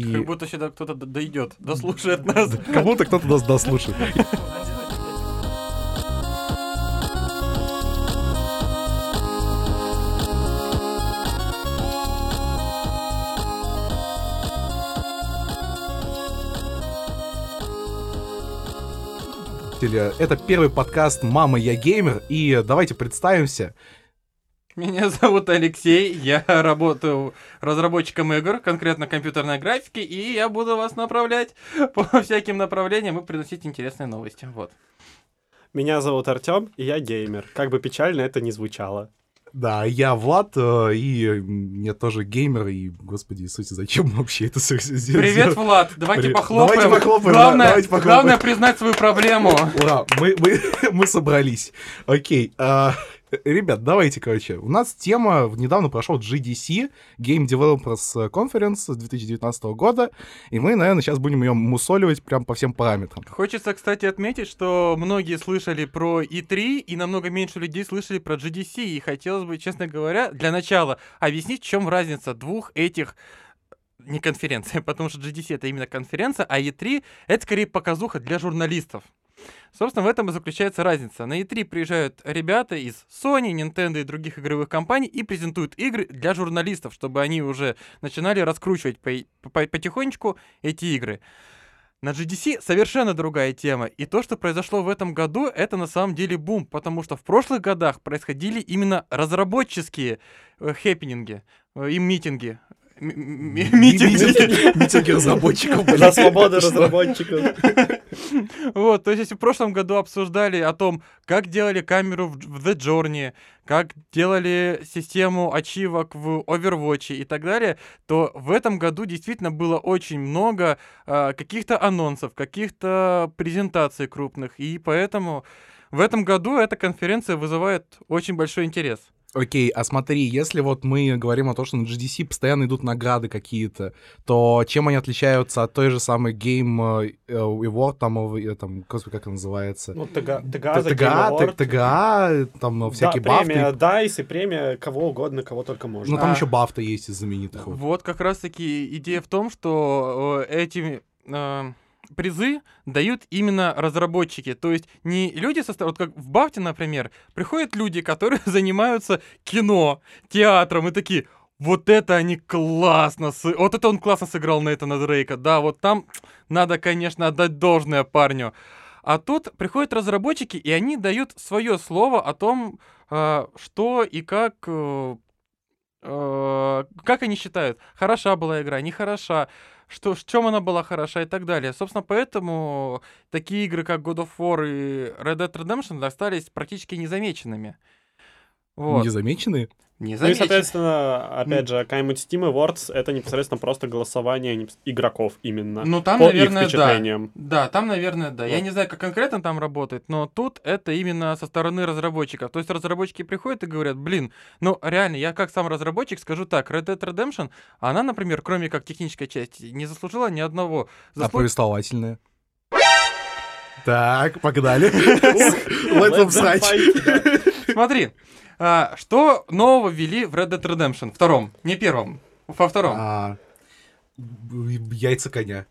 И Как будто сюда кто-то дойдет, дослушает нас. кому-то кто-то нас дослушает. Это первый подкаст «Мама, я геймер», и давайте представимся. Меня зовут Алексей, я работаю разработчиком игр, конкретно компьютерной графики, и я буду вас направлять по всяким направлениям и приносить интересные новости. Вот. Меня зовут Артем, и я геймер. Как бы печально это ни звучало. Да, я Влад, э, и я тоже геймер, и, господи Иисусе, зачем вообще это все сделали? Привет, Влад, давайте Привет. похлопаем. Давайте похлопаем, да, главное, давайте похлопаем. главное признать свою проблему. Ура, мы, мы, мы собрались. Окей. а, ребят, давайте, короче. У нас тема, недавно прошел GDC, Game Developers Conference 2019 года, и мы, наверное, сейчас будем ее мусоливать прям по всем параметрам. Хочется, кстати, отметить, что многие слышали про E3, и намного меньше людей слышали про GDC, и хотелось бы, честно говоря, для начала объяснить, в чем разница двух этих не конференций, потому что GDC это именно конференция, а E3 это скорее показуха для журналистов. Собственно, в этом и заключается разница. На E3 приезжают ребята из Sony, Nintendo и других игровых компаний и презентуют игры для журналистов, чтобы они уже начинали раскручивать по- по- потихонечку эти игры. На GDC совершенно другая тема. И то, что произошло в этом году, это на самом деле бум, потому что в прошлых годах происходили именно разработческие э, хэппининги э, и митинги. Митинги. Разработчиков. За свободу разработчиков. Вот, то есть если в прошлом году обсуждали о том, как делали камеру в The Journey, как делали систему ачивок в Overwatch и так далее, то в этом году действительно было очень много а, каких-то анонсов, каких-то презентаций крупных, и поэтому в этом году эта конференция вызывает очень большой интерес. Окей, а смотри, если вот мы говорим о том, что на GDC постоянно идут награды какие-то, то чем они отличаются от той же самой Game э, э, Award, там, э, там, господи, как это называется? Ну, ТГА, ТГА, за Game ТГА. ТГА, там всякие да, бафты. премия DICE и премия кого угодно, кого только Ну, можно. там А. еще бафта есть из знаменитых. вот. Как раз-таки идея в том, что э, эти э, призы дают именно разработчики. То есть не люди со вот как в Бафте, например, приходят люди, которые занимаются кино, театром и такие, вот это они классно, сы- вот это он классно сыграл Нейтана Дрейка, да, вот там надо, конечно, отдать должное парню. А тут приходят разработчики, и они дают свое слово о том, э, что и как э, э, как они считают, хороша была игра, нехороша, что, в чем она была хороша и так далее. Собственно, поэтому такие игры, как God of War и Red Dead Redemption, остались практически незамеченными. Вот. Незамеченные? Ну и, соответственно, опять же, какая-нибудь Steam Awards — это непосредственно просто голосование не- игроков именно. Ну, там, по наверное, их впечатлениям. Да, там, наверное, да. Я Вот. не знаю, как конкретно там работает, но тут это именно со стороны разработчиков. То есть разработчики приходят и говорят, блин, ну реально, я как сам разработчик скажу так, Red Dead Redemption, она, например, кроме как технической части, не заслужила ни одного. А заслу- повествовательные? Так, погнали. Let Let's да. Смотри, а, что нового ввели в Red Dead Redemption? Втором, не первом, во втором. А, Яйца коня.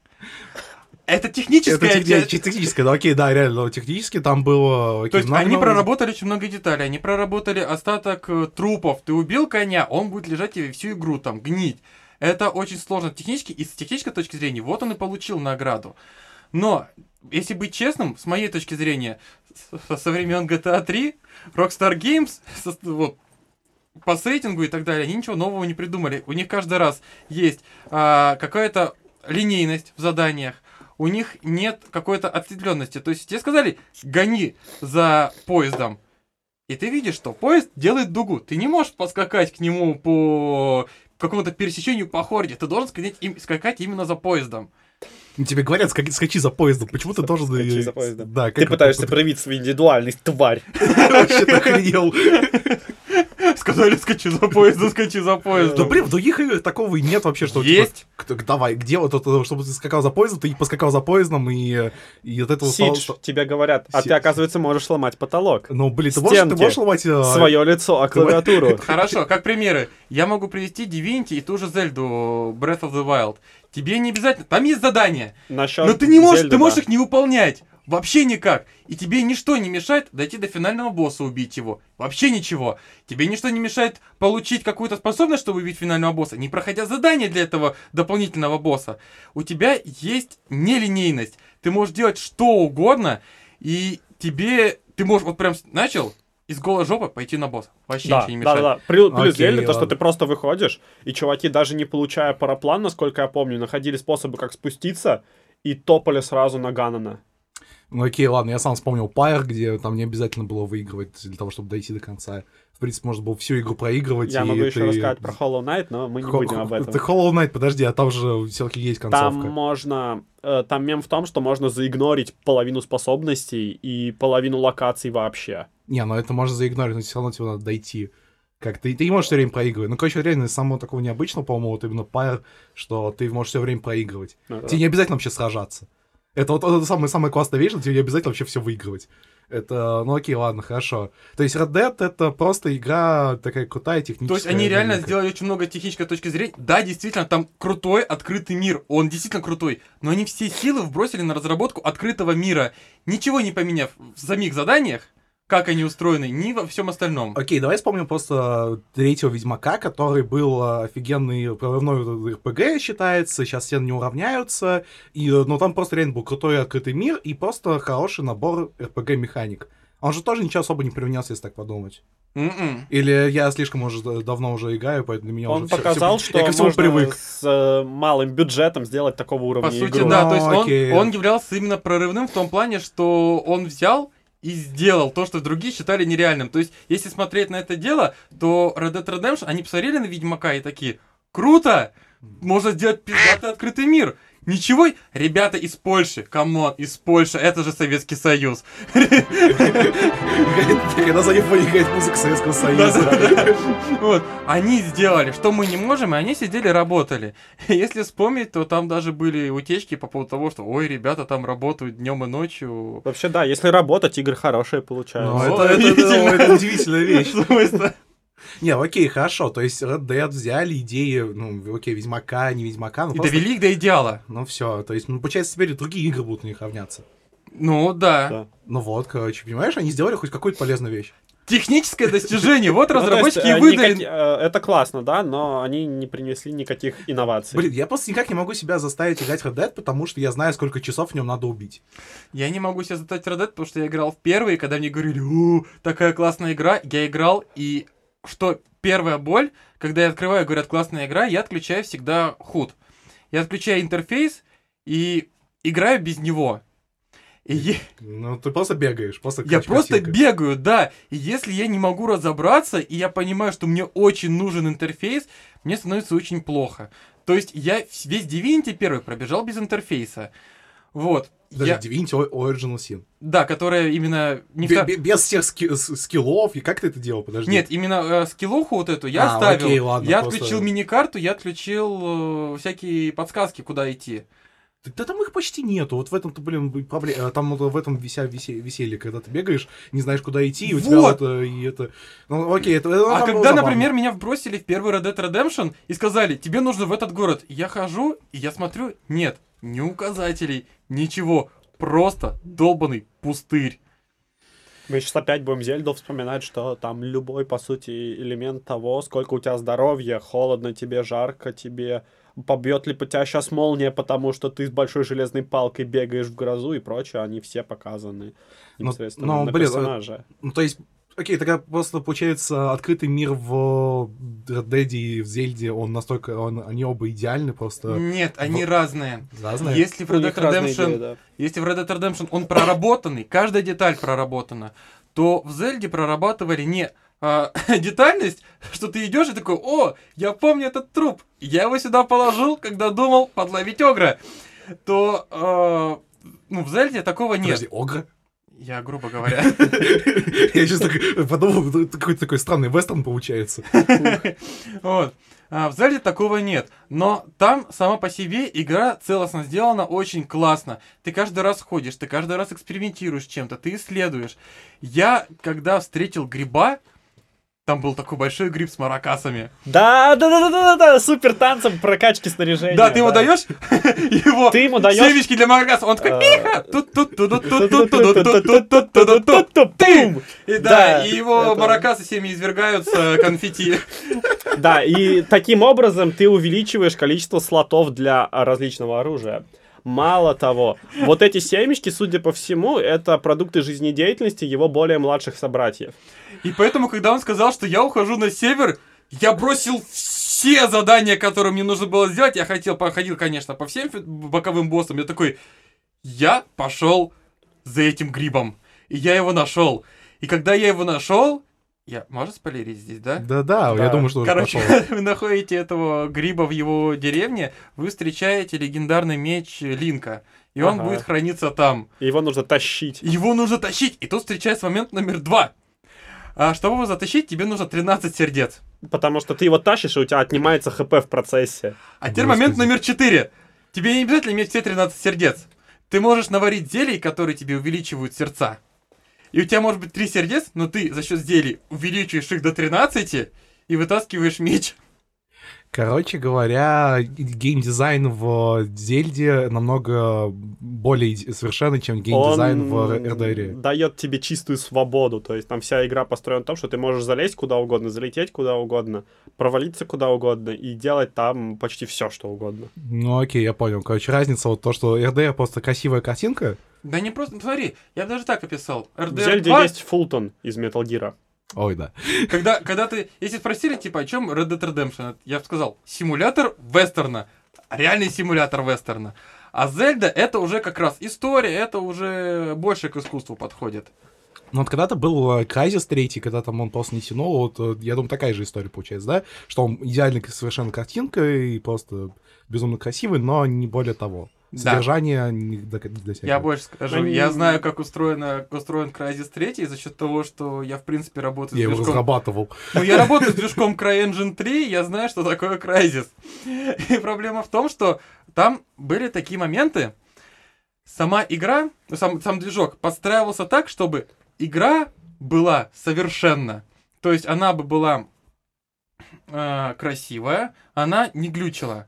Это техническая Это техни- техническое, да, окей, да, реально, но технически там было... окей, То есть много они нового. проработали очень много деталей, они проработали остаток э, трупов. Ты убил коня, он будет лежать тебе всю игру там, гнить. Это очень сложно технически, и с технической точки зрения, вот он и получил награду. Но, если быть честным, с моей точки зрения, со, со времен GTA 3, Rockstar Games, со- вот, по сеттингу и так далее, они ничего нового не придумали. У них каждый раз есть а, какая-то линейность в заданиях, у них нет какой-то ответвленности. То есть тебе сказали, гони за поездом. И ты видишь, что поезд делает дугу. Ты не можешь подскакать к нему по какому-то пересечению по хорде. Ты должен скакать, им- скакать именно за поездом. Ну, Тебе говорят, скаки- скачи за поездом. Почему ты должен... Скачи э, за поездом. Да, Ты пытаешься проявить свою индивидуальность, тварь. Вообще-то охренел. сказали, скачи за поездом, скачи за Да, поездом. блин, в других играх такого и нет вообще, что... типа, Есть. к- давай, где вот это, чтобы ты скакал за поездом, ты поскакал за поездом, и, и от этого стало- Сидж, тебе говорят, а ты, Си- оказывается, можешь ломать потолок. Ну, блин, ты можешь, ты можешь ломать... э, Свое лицо, а клавиатуру. Хорошо, как примеры. Я могу привести Divinity и ту же Зельду Breath of the Wild. Тебе не обязательно... Там есть задания. Насчет Но ты не можешь, Зельды, ты можешь да. их не выполнять. Вообще никак. И тебе ничто не мешает дойти до финального босса, убить его. Вообще ничего. Тебе ничто не мешает получить какую-то способность, чтобы убить финального босса, не проходя задание для этого дополнительного босса. У тебя есть нелинейность. Ты можешь делать что угодно, и тебе... Ты можешь вот прям начал из голой жопы пойти на босса. Вообще Да, ничего не да, мешает. да. Плюс, плюс Окей, Зельда, то, что ты просто выходишь, и чуваки, даже не получая параплан, насколько я помню, находили способы, как спуститься, и топали сразу на Ганнона. Ну окей, ладно, я сам вспомнил Pyre, где там не обязательно было выигрывать для того, чтобы дойти до конца. В принципе, можно было всю игру проигрывать. Я могу еще ты- рассказать про Hollow Knight, но мы не Хо- будем об этом. Ты Hollow Knight, подожди, а там же все-таки есть Там концовка. можно... э, Там мем в том, что можно заигнорить половину способностей и половину локаций вообще. Не, ну это можно заигнорить, но все равно тебе надо дойти. Как ты, ты не можешь все время проигрывать. Ну, короче, реально, из самого такого необычного, по-моему, вот именно Pyre, что ты можешь все время проигрывать. Ну, да. Тебе не обязательно вообще сражаться. Это вот самая, самая классная вещь, тебе не обязательно вообще все выигрывать. Это, ну окей, ладно, хорошо. То есть Red Dead это просто игра такая крутая, техническая. То есть они реально новинка. сделали очень много технической точки зрения. Да, действительно, там крутой открытый мир. Он действительно крутой. Но они все силы вбросили на разработку открытого мира. Ничего не поменяв в самих заданиях, как они устроены, ни во всем остальном. Окей, давай вспомним просто третьего Ведьмака, который был э, офигенный прорывной РПГ считается, сейчас все на него равняются, и, э, ну там просто реально был крутой открытый мир и просто хороший набор РПГ-механик. Он же тоже ничего особо не привнес, если так подумать. М-м. Или я слишком уже давно уже играю, поэтому для меня Он уже показал, всё- что я ко всему можно привык. с э, малым бюджетом сделать такого уровня По сути, игру. да, Ну, то есть он, окей. он являлся именно прорывным в том плане, что он взял и сделал то, что другие считали нереальным. То есть, если смотреть на это дело, то Red Dead Redemption, они посмотрели на Ведьмака и такие, круто, можно сделать пиздатый открытый мир. Ничего, ребята из Польши, come on, из Польши, это же Советский Союз. Когда за ним играть музыка Советского Союза. Вот, они сделали, что мы не можем, и они сидели, работали. Если вспомнить, то там даже были утечки по поводу того, что, ой, ребята там работают днем и ночью. Вообще, да, если работать, игры хорошие Ну, получаются. удивительно. это удивительная вещь. Не, окей, хорошо. То есть Red Dead взяли идеи, ну, окей, Ведьмака, не Ведьмака, ну И просто... довели их до идеала. Ну все, то есть, ну, получается, теперь другие игры будут на них равняться. Ну да. Да. Ну вот, короче, понимаешь, они сделали хоть какую-то полезную вещь. Техническое достижение. Вот Ну, разработчики и э, выдали. никаки- э, Это классно, да, но они не принесли никаких инноваций. Блин, я просто никак не могу себя заставить играть в Red Dead, потому что я знаю, сколько часов в нем надо убить. Я не могу себе задать Red Dead, потому что я играл в первый, и когда мне говорили, о, такая классная игра, я играл, и что первая боль, когда я открываю, говорят, классная игра, я отключаю всегда худ. Я отключаю интерфейс и играю без него. И е- Ну, ты просто бегаешь, просто я просто бегаю, да. И если я не могу разобраться, и я понимаю, что мне очень нужен интерфейс, мне становится очень плохо. То есть я весь Divinity первый пробежал без интерфейса. Вот. Даже Я- Divinity Original Sin. Да, которая именно не втор- бе- Без всех ски- скиллов, и как ты это делал, подожди? Нет, именно э, скиллуху вот эту я А, оставил. окей, ладно, я просто- отключил мини-карту, я отключил э, всякие подсказки, куда идти. Да, там их почти нету. Вот в этом-то, блин, проблема. Там вот в этом вися, весе- веселье, когда ты бегаешь, не знаешь, куда идти, и у тебя Вот. вот э, и это. Ну, окей, это. это а когда, например, меня вбросили в первый Red Dead Redemption и сказали, тебе нужно в этот город, я хожу, и я смотрю, нет, ни указателей, ничего, просто долбанный пустырь. Мы сейчас опять будем Зельду вспоминать, что там любой, по сути, элемент того, сколько у тебя здоровья, холодно тебе, жарко тебе, побьет ли по тебя сейчас молния, потому что ты с большой железной палкой бегаешь в грозу и прочее, они все показаны Ну, непосредственно ну, на блин, персонаже. Ну, то есть, окей, тогда просто получается открытый мир в Red Dead и в Зельде, он настолько, он, они оба идеальны, просто Нет, они Вот. разные. разные. Если в Red Dead Redemption идеи, да. Если в Red Dead Redemption он проработанный, каждая деталь проработана, то в Зельде прорабатывали не а, детальность, что ты идешь и такой, о, я помню этот труп, я его сюда положил, когда думал подловить Огра, то а, ну, в Зельде такого нет. Подожди, Огра? Я, грубо говоря. Я сейчас подумал, ну, какой-то такой странный вестерн получается. Вот. А в Зельде такого нет. Но там сама по себе игра целостно сделана очень классно. Ты каждый раз ходишь, ты каждый раз экспериментируешь чем-то, ты исследуешь. Я, когда встретил гриба, там был такой большой гриб с маракасами. Да, да, да, да, да, да, супер танцем прокачки снаряжения. Да, ты ему да. даешь его Ты ему даешь. семечки для маракаса, он такой, пиха! тут тут тут тут тут тут тут тут тут тут тут тут Бум! И да, Да, и его маракасы всеми извергаются конфетти. Да, и таким образом ты увеличиваешь количество слотов для различного оружия. Мало того, вот эти семечки, судя по всему, это продукты жизнедеятельности его более младших собратьев. И поэтому, когда он сказал, что я ухожу на север, я бросил все задания, которые мне нужно было сделать. Я хотел, походил, конечно, по всем боковым боссам. Я такой, я пошел за этим грибом. И я его нашел. И когда я его нашел, я... Можно спойлерить здесь, да? Да-да, я думаю, что уже Короче, вы находите этого гриба в его деревне, вы встречаете легендарный меч Линка. И он Ага. будет храниться там. И Его нужно тащить. Его нужно тащить. И тут встречается момент номер два. А чтобы его затащить, тебе нужно 13 сердец. Потому что ты его тащишь, и у тебя отнимается хп в процессе. А теперь Господи. момент номер 4. Тебе не обязательно иметь все 13 сердец. Ты можешь наварить зелий, которые тебе увеличивают сердца. И у тебя может быть 3 сердец, но ты за счет зелий увеличиваешь их до 13 и вытаскиваешь меч. Короче говоря, геймдизайн в Зельде намного более совершенный, чем геймдизайн в РДР. дает тебе чистую свободу. То есть там вся игра построена на том, что ты можешь залезть куда угодно, залететь куда угодно, провалиться куда угодно и делать там почти все, что угодно. Ну окей, я понял. Короче, разница вот то, что РДР просто красивая картинка. Да не просто, смотри, я бы даже так описал. В RDR Зельде 2, есть Фултон из Metal Gear. Ой, да. когда, когда ты, если спросили, типа, о чем Red Dead Redemption, я бы сказал, симулятор вестерна, реальный симулятор вестерна. А Зельда это уже как раз история, это уже больше к искусству подходит. Ну вот когда-то был э, Crysis 3, когда там он просто не тянул, вот, э, я думаю, такая же история получается, да? Что он идеальная совершенно картинка и просто безумно красивый, но не более того. Да. Содержание до- не достигает. Я больше скажу, Ну, я не- знаю, как устроена, как устроен Crysis 3 за счет того, что я, в принципе, работаю Я с его движком... разрабатывал. Ну, я работаю с движком CryEngine 3, я знаю, что такое Crysis. И проблема в том, что там были такие моменты, сама игра, ну, сам, сам движок подстраивался так, чтобы игра была совершенна. То есть она бы была э, красивая, она не глючила.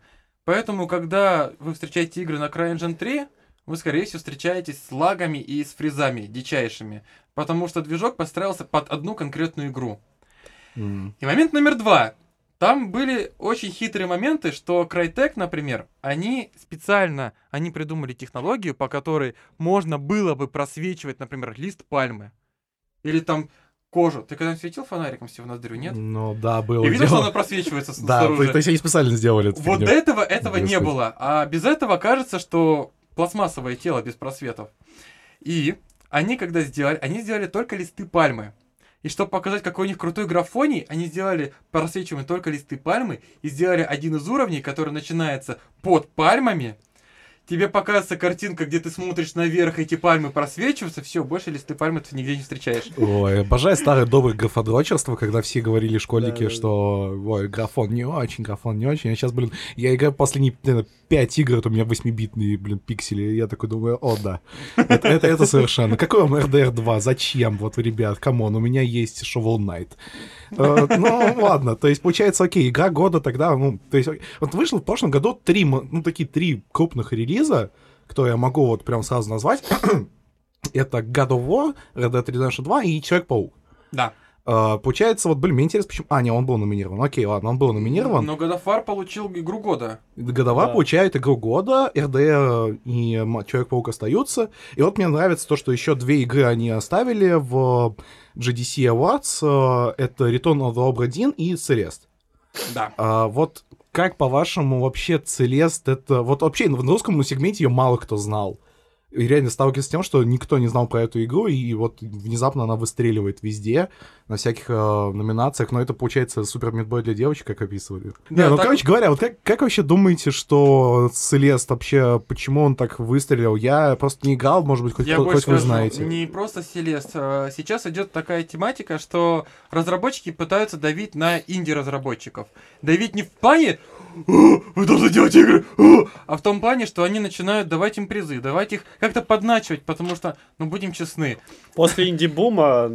Поэтому, когда вы встречаете игры на CryEngine 3, вы, скорее всего, встречаетесь с лагами и с фризами дичайшими. Потому что движок подстраивался под одну конкретную игру. М. И момент номер два. Там были очень хитрые моменты, что Crytek, например, они специально, они придумали технологию, по которой можно было бы просвечивать, например, лист пальмы. Или там кожу. Ты когда-нибудь светил фонариком себе в ноздрю, нет? Ну да, было И видел, что она просвечивается Да, то, есть они специально сделали эту Вот этого этого не было. А без этого кажется, что пластмассовое тело без просветов. И они когда сделали, они сделали только листы пальмы. И чтобы показать, какой у них крутой графоний, они сделали просвечиваемые только листы пальмы и сделали один из уровней, который начинается под пальмами. Тебе показывается картинка, где ты смотришь наверх, эти пальмы просвечиваются, все, больше листы пальмы ты нигде не встречаешь. Ой, обожаю старое доброе графодрочерство, когда все говорили школьники, Да, что ой, графон не очень, графон не очень. А сейчас, блин, я играю последние наверное, 5 игр, вот у меня 8-битные, блин, пиксели. И я такой думаю, о, да. Это, это, это совершенно. Какой вам RDR 2? Зачем? Вот, ребят, come on, у меня есть Shovel Knight. Э, Ну, ладно, то есть, получается, окей, игра года тогда, ну, то есть, вот вышло в прошлом году три, ну, такие три крупных релиза, которые я могу вот прям сразу назвать. Это God of War, Red Dead Redemption 2 и Человек-паук. Да. А, получается, вот, блин, мне интересно, почему... А, не, он был номинирован. Окей, ладно, он был номинирован. Но God of War получил игру года. Годова Да. получает игру года, РДР и Человек-паук остаются. И вот мне нравится то, что еще две игры они оставили в GDC Awards. Э, Это Return of the Obra Dinn и Celeste. Да. А, вот как, по-вашему, вообще Целест это... Вот вообще в русском сегменте ее мало кто знал. И реально сталкиваюсь с тем, что никто не знал про эту игру, и вот внезапно она выстреливает везде, на всяких э, номинациях, но это получается супер мидбой для девочек, как описывали. Да, не, ну, так- короче говоря, вот как, как вообще думаете, что Целест вообще, почему он так выстрелил? Я просто не играл, может быть, хоть, Я хоть больше вы скажу, знаете. не просто Селест. а, Сейчас идет такая тематика, что разработчики пытаются давить на инди-разработчиков. Давить не в плане «О, вы должны делать игры, о!» а в том плане, что они начинают давать им призы, давать их как-то подначивать, потому что, ну, будем честны, После инди-бума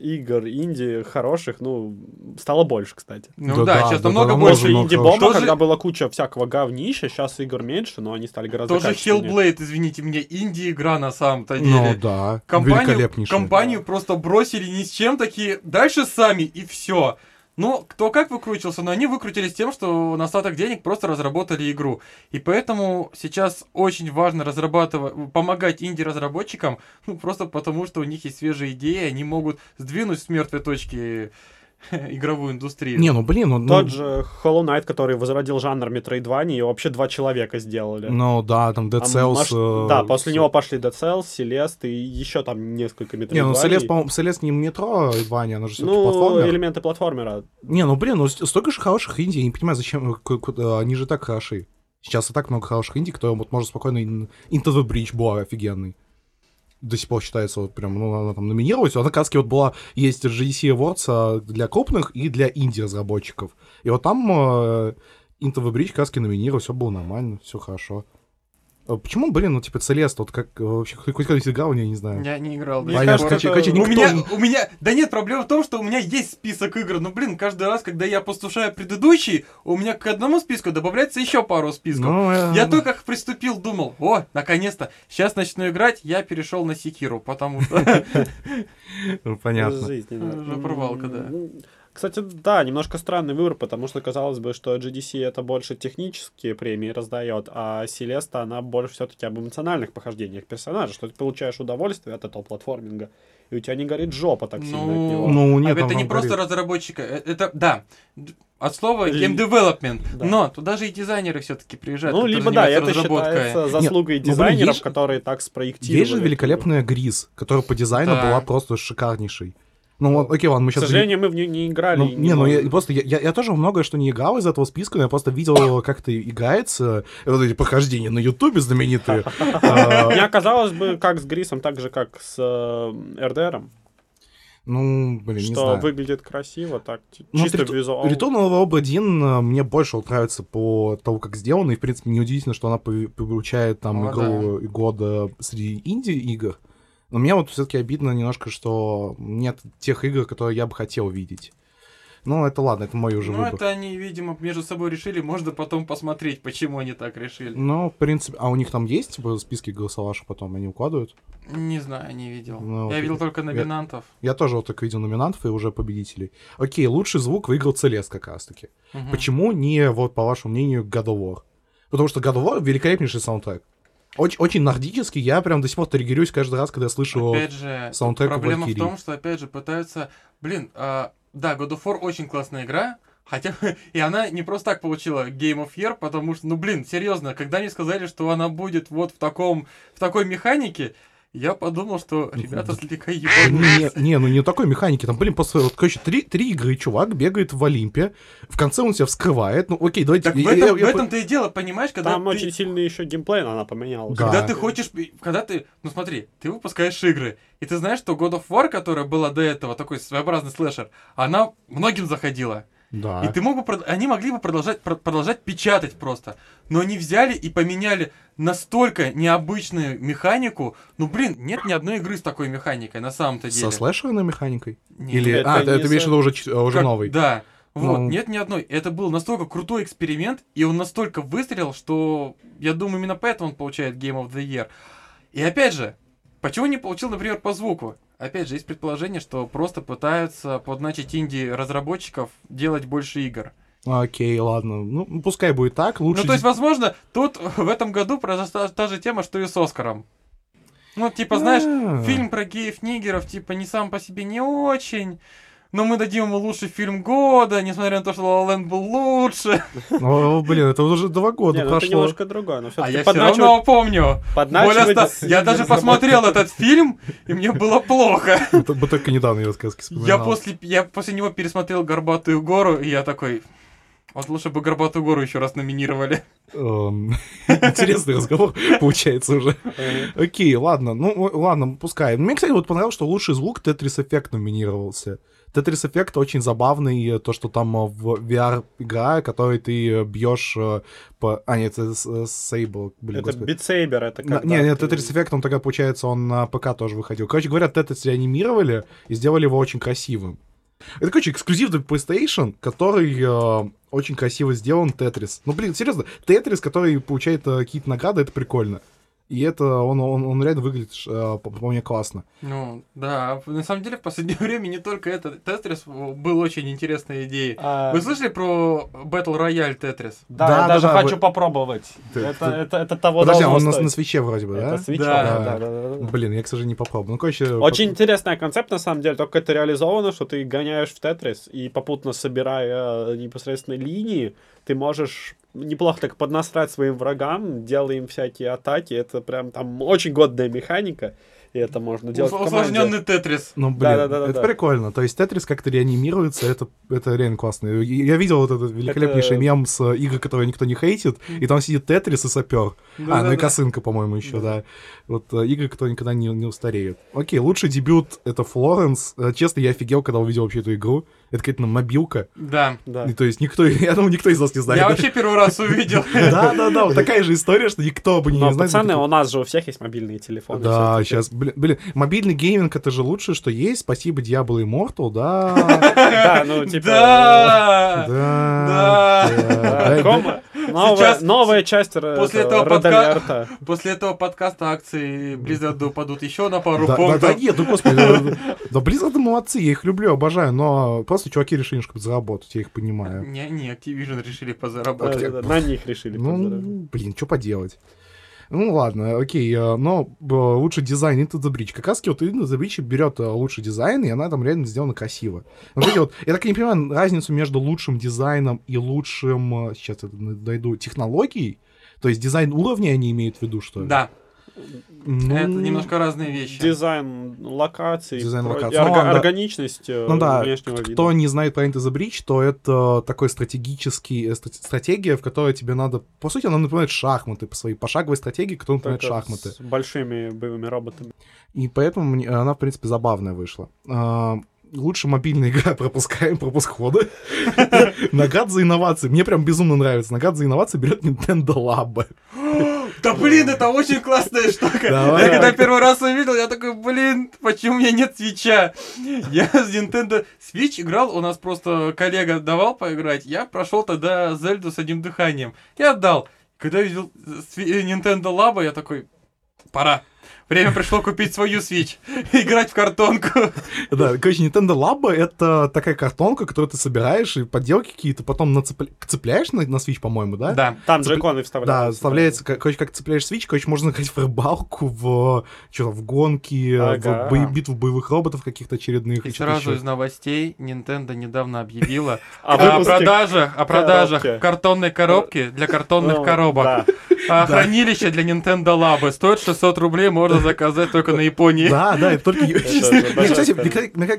игр инди хороших, ну, стало больше, кстати. ну Да да, да, сейчас да, намного больше. Хорошего. когда была куча всякого говнища, сейчас игр меньше, но они стали гораздо Тоже. Hellblade, извините меня, инди-игра на самом-то Ну деле. да, компанию, компанию просто бросили ни с чем, такие, дальше сами, и все. Ну, кто как выкрутился, но они выкрутились тем, что на остаток денег просто разработали игру. И поэтому сейчас очень важно разрабатывать, помогать инди-разработчикам, ну, просто потому, что у них есть свежие идеи, они могут сдвинуть с мертвой точки игровую индустрию. Не, ну блин, ну... Тот ну, же Hollow Knight, который возродил жанр Metroidvania, и вообще два человека сделали. Ну да, там Dead Там Cells... маш- э, Да, после с- него пошли Dead Cells, Celeste и еще там несколько Metroidvania. Не, ну Celeste, по-моему, Celeste не метро, Ваня, она же все-таки Ну, платформер. элементы платформера. Не, ну блин, ну столько же хороших инди, я не понимаю, зачем, э, они же так хороши. Сейчас и так много хороших инди, которые вот можно спокойно... Into the Breach была офигенный. До сих пор считается вот прям, ну, она там номинировать. Она как вот была, есть GDC Awards а, для крупных и для инди-разработчиков. И вот там э, Into the Breach как раз номинировал, все было нормально, все хорошо. А Почему, блин, ну, типа, Целест, вот как э, вообще, хоть хоть когда-нибудь играл, я не знаю. Я не играл. Мне Понятно, пор. кажется, это- короче, У никто... меня, у меня, да нет, проблема в том, что у меня есть список игр, но, блин, каждый раз, когда я послушаю предыдущий, у меня к одному списку добавляется еще пару списков. Ну, э, Я только как приступил, думал, о, наконец-то, сейчас начну играть, я перешел на Секиру, потому что... ну, понятно. Жизненно. Уже провалка, да. Кстати, да, немножко странный выбор, потому что казалось бы, что GDC это больше технические премии раздает, а Селеста, она больше все-таки об эмоциональных похождениях персонажа, что ты получаешь удовольствие от этого платформинга, и у тебя не горит жопа так сильно от него. Ну, А нет, там это не там просто горит. разработчика, э, это, да, от слова Ли- game development, Да. но туда же и дизайнеры все-таки приезжают, Ну, либо да, это разработкой. считается заслугой ну, блин, дизайнеров, есть- которые так спроектировали. Есть же великолепная Гриз, которая по дизайну Да. была просто шикарнейшей. Ну, вот, окей, ладно, мы К сейчас... сожалению, мы в нее не играли. Ну, и не, ну я просто я, я, я тоже многое что не играл из этого списка, но я просто видел, как это играется. Вот эти похождения на Ютубе знаменитые. А, Мне оказалось бы, как с Грисом, так же, как с э, РДРом, Ну, блин, не что знаю. выглядит красиво, так Ну, чисто Риту- визуал. Return of Dinn, э, мне больше вот нравится по тому, как сделано, и, в принципе, неудивительно, что она получает там О, игру года среди инди-игр. Но мне вот все-таки обидно немножко, что нет тех игр, которые я бы хотел видеть. Ну, это ладно, это мой уже Ну, выбор. это они, видимо, между собой решили, можно потом посмотреть, почему они так решили. Ну, в принципе, а у них там есть типа, списки голосовавших потом, они укладывают? Не знаю, не видел. Ну, вот я видел это- только номинантов. Я тоже вот так видел номинантов и уже победителей. Окей, лучший звук выиграл Целест как раз-таки. Мгм. Почему не, вот по вашему мнению, God of War? Потому что God of War великолепнейший саундтрек. Очень, очень нордический, я прям до сих пор триггерюсь каждый раз, когда я слышу... Опять же, саундтрек проблема в Valkyrie. том, что, опять же, пытаются... Блин, а, да, God of War очень классная игра, хотя... И она не просто так получила Game of Year, потому что, ну, блин, серьезно, когда мне сказали, что она будет вот в таком... В такой механике, я подумал, что ребята слегка ебанулись. Не, не, ну не такой механики. Там, блин, просто, вот, короче, три, три игры, чувак бегает в Олимпе, в конце он себя вскрывает. Ну, окей, давайте... Так в я- я- этом, я в этом-то и дело, понимаешь, когда Там ты... очень сильный еще геймплей она поменялась. Да. Когда ты хочешь, когда ты, ну смотри, ты выпускаешь игры, и ты знаешь, что God of War, которая была до этого, такой своеобразный слэшер, она многим заходила. Да. И ты мог бы, они могли бы продолжать, про- продолжать печатать просто. Но они взяли и поменяли настолько необычную механику. Ну блин, нет ни одной игры с такой механикой на самом-то деле. Со слэшерной механикой? Нет. Или... Это а, не ты имеешь в виду уже, ч- уже Как- новый? Да. Вот, Ну. нет ни одной. Это был настолько крутой эксперимент, и он настолько выстрелил, что я думаю, именно поэтому он получает Game of the Year. И опять же, почему не получил, например, по звуку? Опять же, есть предположение, что просто пытаются подначить инди-разработчиков делать больше игр. Окей, ладно. Ну, пускай будет так. Лучше... Ну, то есть, возможно, тут в этом году произошла та же тема, что и с Оскаром. Ну, типа, знаешь, А. фильм про геев-нигеров, типа, не сам по себе не очень. Но мы дадим ему лучший фильм года, несмотря на то, что La La Land был лучше. Ну, блин, это уже два года Не, ну это прошло. немножко другое, но А все-таки я все равно помню. Подначивать Я даже посмотрел этот фильм, и мне было плохо. Это Мы только недавно ее сказки Я вспоминал. после, я после него пересмотрел «Горбатую гору», и я такой... Вот лучше бы «Горбатую гору» еще раз номинировали. Эм, Интересный разговор получается уже. Окей, ладно, ну ладно, пускай. Мне, кстати, вот понравилось, что лучший звук Tetris Effect номинировался. Tetris Effect очень забавный, то, что там э, в VR игра, которой ты э, бьешь э, по... А, нет, это Sable, блин, Это. Beat Saber, это когда Не, нет, ты- Tetris Effect, он тогда, получается, он на ПК тоже выходил. Короче говоря, Tetris реанимировали и сделали его очень красивым. Это, короче, эксклюзив для PlayStation, который э, очень красиво сделан, Тетрис. Ну, блин, серьезно, Тетрис, который получает э, какие-то награды, это прикольно. И это, он, он, он реально выглядит, э, по- по-моему, классно. Ну, да, на самом деле в последнее время не только это. Тетрис был очень интересной идеей. А, Вы слышали про Battle Royale Тетрис? Да, Да, я да, даже да, хочу вы- попробовать. Ты- это, ты- это, это того Подожди, а он на, стоить. на свече вроде бы, да? Это свеча, Да. да, да, да, да. Блин, я, к сожалению, не попробовал. Ну, короче... Очень по- интересный концепт, на самом деле, только это реализовано, что ты гоняешь в Тетрис, и попутно собирая э, непосредственно линии, ты можешь неплохо так поднасрать своим врагам, делая им всякие атаки. Это прям там очень годная механика, и это можно делать. Усложненный Тетрис. Ну, блин, Да-да-да-да-да. это прикольно. То есть Тетрис как-то реанимируется, это, это реально классно. Я видел вот этот великолепнейший Это- мем с э, игр, которые никто не хейтит, и там сидит Тетрис и сапер. А, ну и косынка, по-моему, еще, да. Вот э, игры, которые никогда не, не устареют. Окей, лучший дебют — это Флоренс. Э, Честно, я офигел, когда увидел вообще эту игру. Это какая-то мобилка. Да. Да. И, то есть никто, я думаю, никто из нас не знает. Я вообще первый раз увидел. Да-да-да, вот такая же история, что никто бы не Но, знает. пацаны, у нас же у всех есть мобильные телефоны. Да, сейчас, блин, мобильный гейминг это же лучшее, что есть. Спасибо Diablo Immortal, да. Да, ну, типа... Да! Да. да, да. кома. Новая, Сейчас- новая часть после этого подка-. После этого подкаста акции Blizzard упадут еще на пару Да, да, да, пунктов. нет, ну господи, да, да, Blizzard молодцы, я их люблю, обожаю, но просто чуваки решили немножко заработать, я их понимаю. Не, не, Activision решили Да, позаработать. да, да, На них решили. Ну, блин, что поделать. Ну ладно, окей, э, но э, лучший дизайн Into the Breach. Как раз вот Into the Breach берет э, лучший дизайн, и она там реально сделана красиво. Вот эти вот, я так и не понимаю разницу между лучшим дизайном и лучшим, сейчас я дойду, технологией. То есть дизайн уровня они имеют в виду, что ли? Да, Ну, это немножко разные вещи. Дизайн локаций, Дизайн локаций. и орга- Ну ладно. органичность э, Ну да, внешнего вида. кто не знает про Into the Breach, то это такой стратегический, э, стра- стратегия, в которой тебе надо... По сути, она напоминает шахматы по своей пошаговой стратегии, которая напоминает Только шахматы. С большими боевыми роботами. И поэтому мне- она, в принципе, забавная вышла. А, Лучше мобильная игра пропускаем, пропуск хода. Наград за инновации. Мне прям безумно нравится. Наград за инновации берет Nintendo Lab. Да блин, это очень классная штука. Давай. Я когда первый раз увидел, я такой, блин, почему у меня нет свеча? Я с Nintendo Switch играл, у нас просто коллега давал поиграть, я прошел тогда Зельду с одним дыханием. Я отдал. Когда увидел сви- Nintendo Labo, я такой, пора. Время пришло купить свою Switch, играть в картонку. Да, короче, Nintendo Lab — это такая картонка, которую ты собираешь, и подделки какие-то потом нацепля- цепляешь на, на Switch, по-моему, да? Да. Там Цепля- джеконы Да, вставляются. вставляется, ка- короче, как цепляешь свич, короче, можно играть в рыбалку, в что в гонки, Ага. в бо- битву боевых роботов каких-то очередных. И сразу ещё. из новостей Nintendo недавно объявила А о продажах, о продажах картонной коробки для картонных Ну, коробок. А хранилище для Nintendo Labo стоит 600 рублей, можно заказать только на Японии. Да, да, это только... Мне, кстати,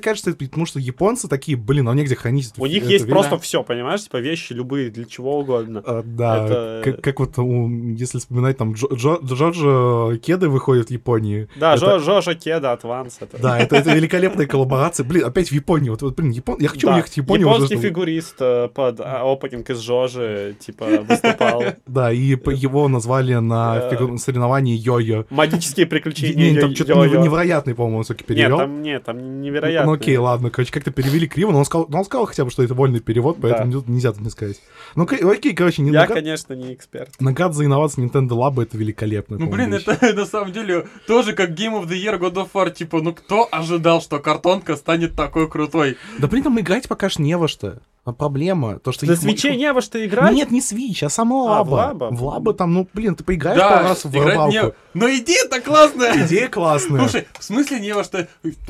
кажется, потому что японцы такие, блин, а негде хранить. У них есть просто все, понимаешь? Типа вещи любые, для чего угодно. А, Да, как, вот, если вспоминать, там, Джо, Джо- Джоджо Кеды выходят в Японии. Да, Жожа Кеда, Адванс. Да, это, великолепная коллаборация. Блин, опять в Японии. Вот, блин, я хочу уехать в Японию. уже, Японский фигурист э, под а, опенинг из Жожи, типа, выступал. Да, и по- его назвали на Э, фигу- соревновании йо-йо. Магические Не, приключения там Йо- что-то невероятный, по-моему, все-таки Нет, перевел. там, нет, там невероятно. Ну окей, ладно, короче, как-то перевели криво, но он сказал, но он сказал хотя бы, что это вольный перевод, поэтому нельзя тут не сказать. Ну окей, короче, не Я, конечно, не эксперт. наград за инновации Nintendo Lab это великолепно. Ну блин, это на самом деле тоже как Game of the Year God of War, типа, ну кто ожидал, что картонка станет такой крутой? Да блин, там играть пока ж не во что. А проблема, то, что... На свече не во что играть? Нет, не Switch, а сама А, лаба. в лаба? В лаба там, ну, блин, ты поиграешь пару Да, раз в рыбалку. не... Но идея-то классная! Идея классная. Слушай, в смысле не во что...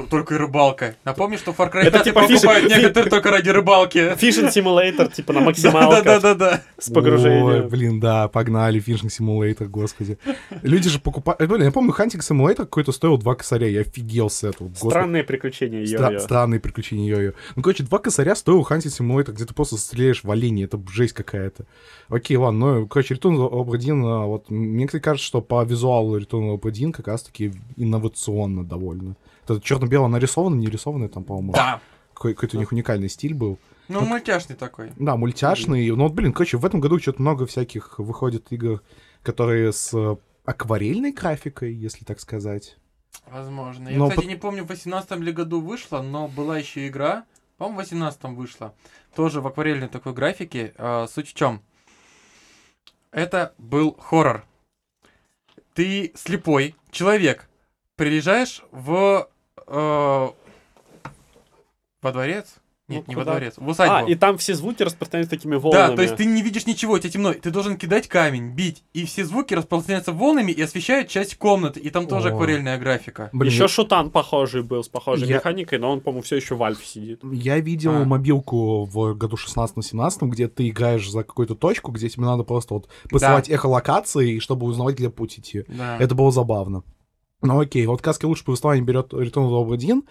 Только рыбалка. Напомни, что Far Cry Это 5 типа покупают некоторые только ради рыбалки. Фишинг симулятор, типа на максималках Да-да-да-да. с погружением. Ой, блин, да, погнали, fishing симулятор, господи. Люди же покупают... э, Блин, я помню, hunting симулятор какой-то стоил 2 косаря, я офигел с этого. господи. Странные приключения йо-йо. Странные приключения йо-йо. Ну, короче, два косаря стоил hunting симулятор, где ты просто стреляешь в оленей, это жесть какая-то. Окей, ладно, ну, короче, Return of а, вот, мне кажется, что по визуалу Of Obra Dinn как раз-таки инновационно довольно. Это черно-бело нарисовано, не рисовано, там, по-моему, Да. какой- какой-то у них уникальный стиль был. Ну, мультяшный такой. Да, мультяшный. Ну, вот, блин, короче, в этом году что-то много всяких выходит игр, которые с э, акварельной графикой, если так сказать. Возможно. Я, Но кстати, по- не помню, в 18 ли году вышла, но была еще игра, по-моему, в 18 вышла, тоже в акварельной такой графике. А, суть в чем? Это был хоррор. Ты слепой человек, приезжаешь в... э, во дворец? Нет, Ну, не во куда? дворец, в усадьбу. А, и там все звуки распространяются такими волнами. Да, то есть ты не видишь ничего, тебе темно. Ты должен кидать камень, бить, и все звуки распространяются волнами и освещают часть комнаты. И там тоже О. акварельная графика. Блин, Еще Шутан похожий был, с похожей Я- механикой, но он, по-моему, все еще в Альфе сидит. Я видел А. мобилку в году 16-17, где ты играешь за какую-то точку, где тебе надо просто вот посылать эхолокации, чтобы узнавать, где путь идти. Да. Это было забавно. Ну окей, вот Каски лучше повествование берет Return of the Obra.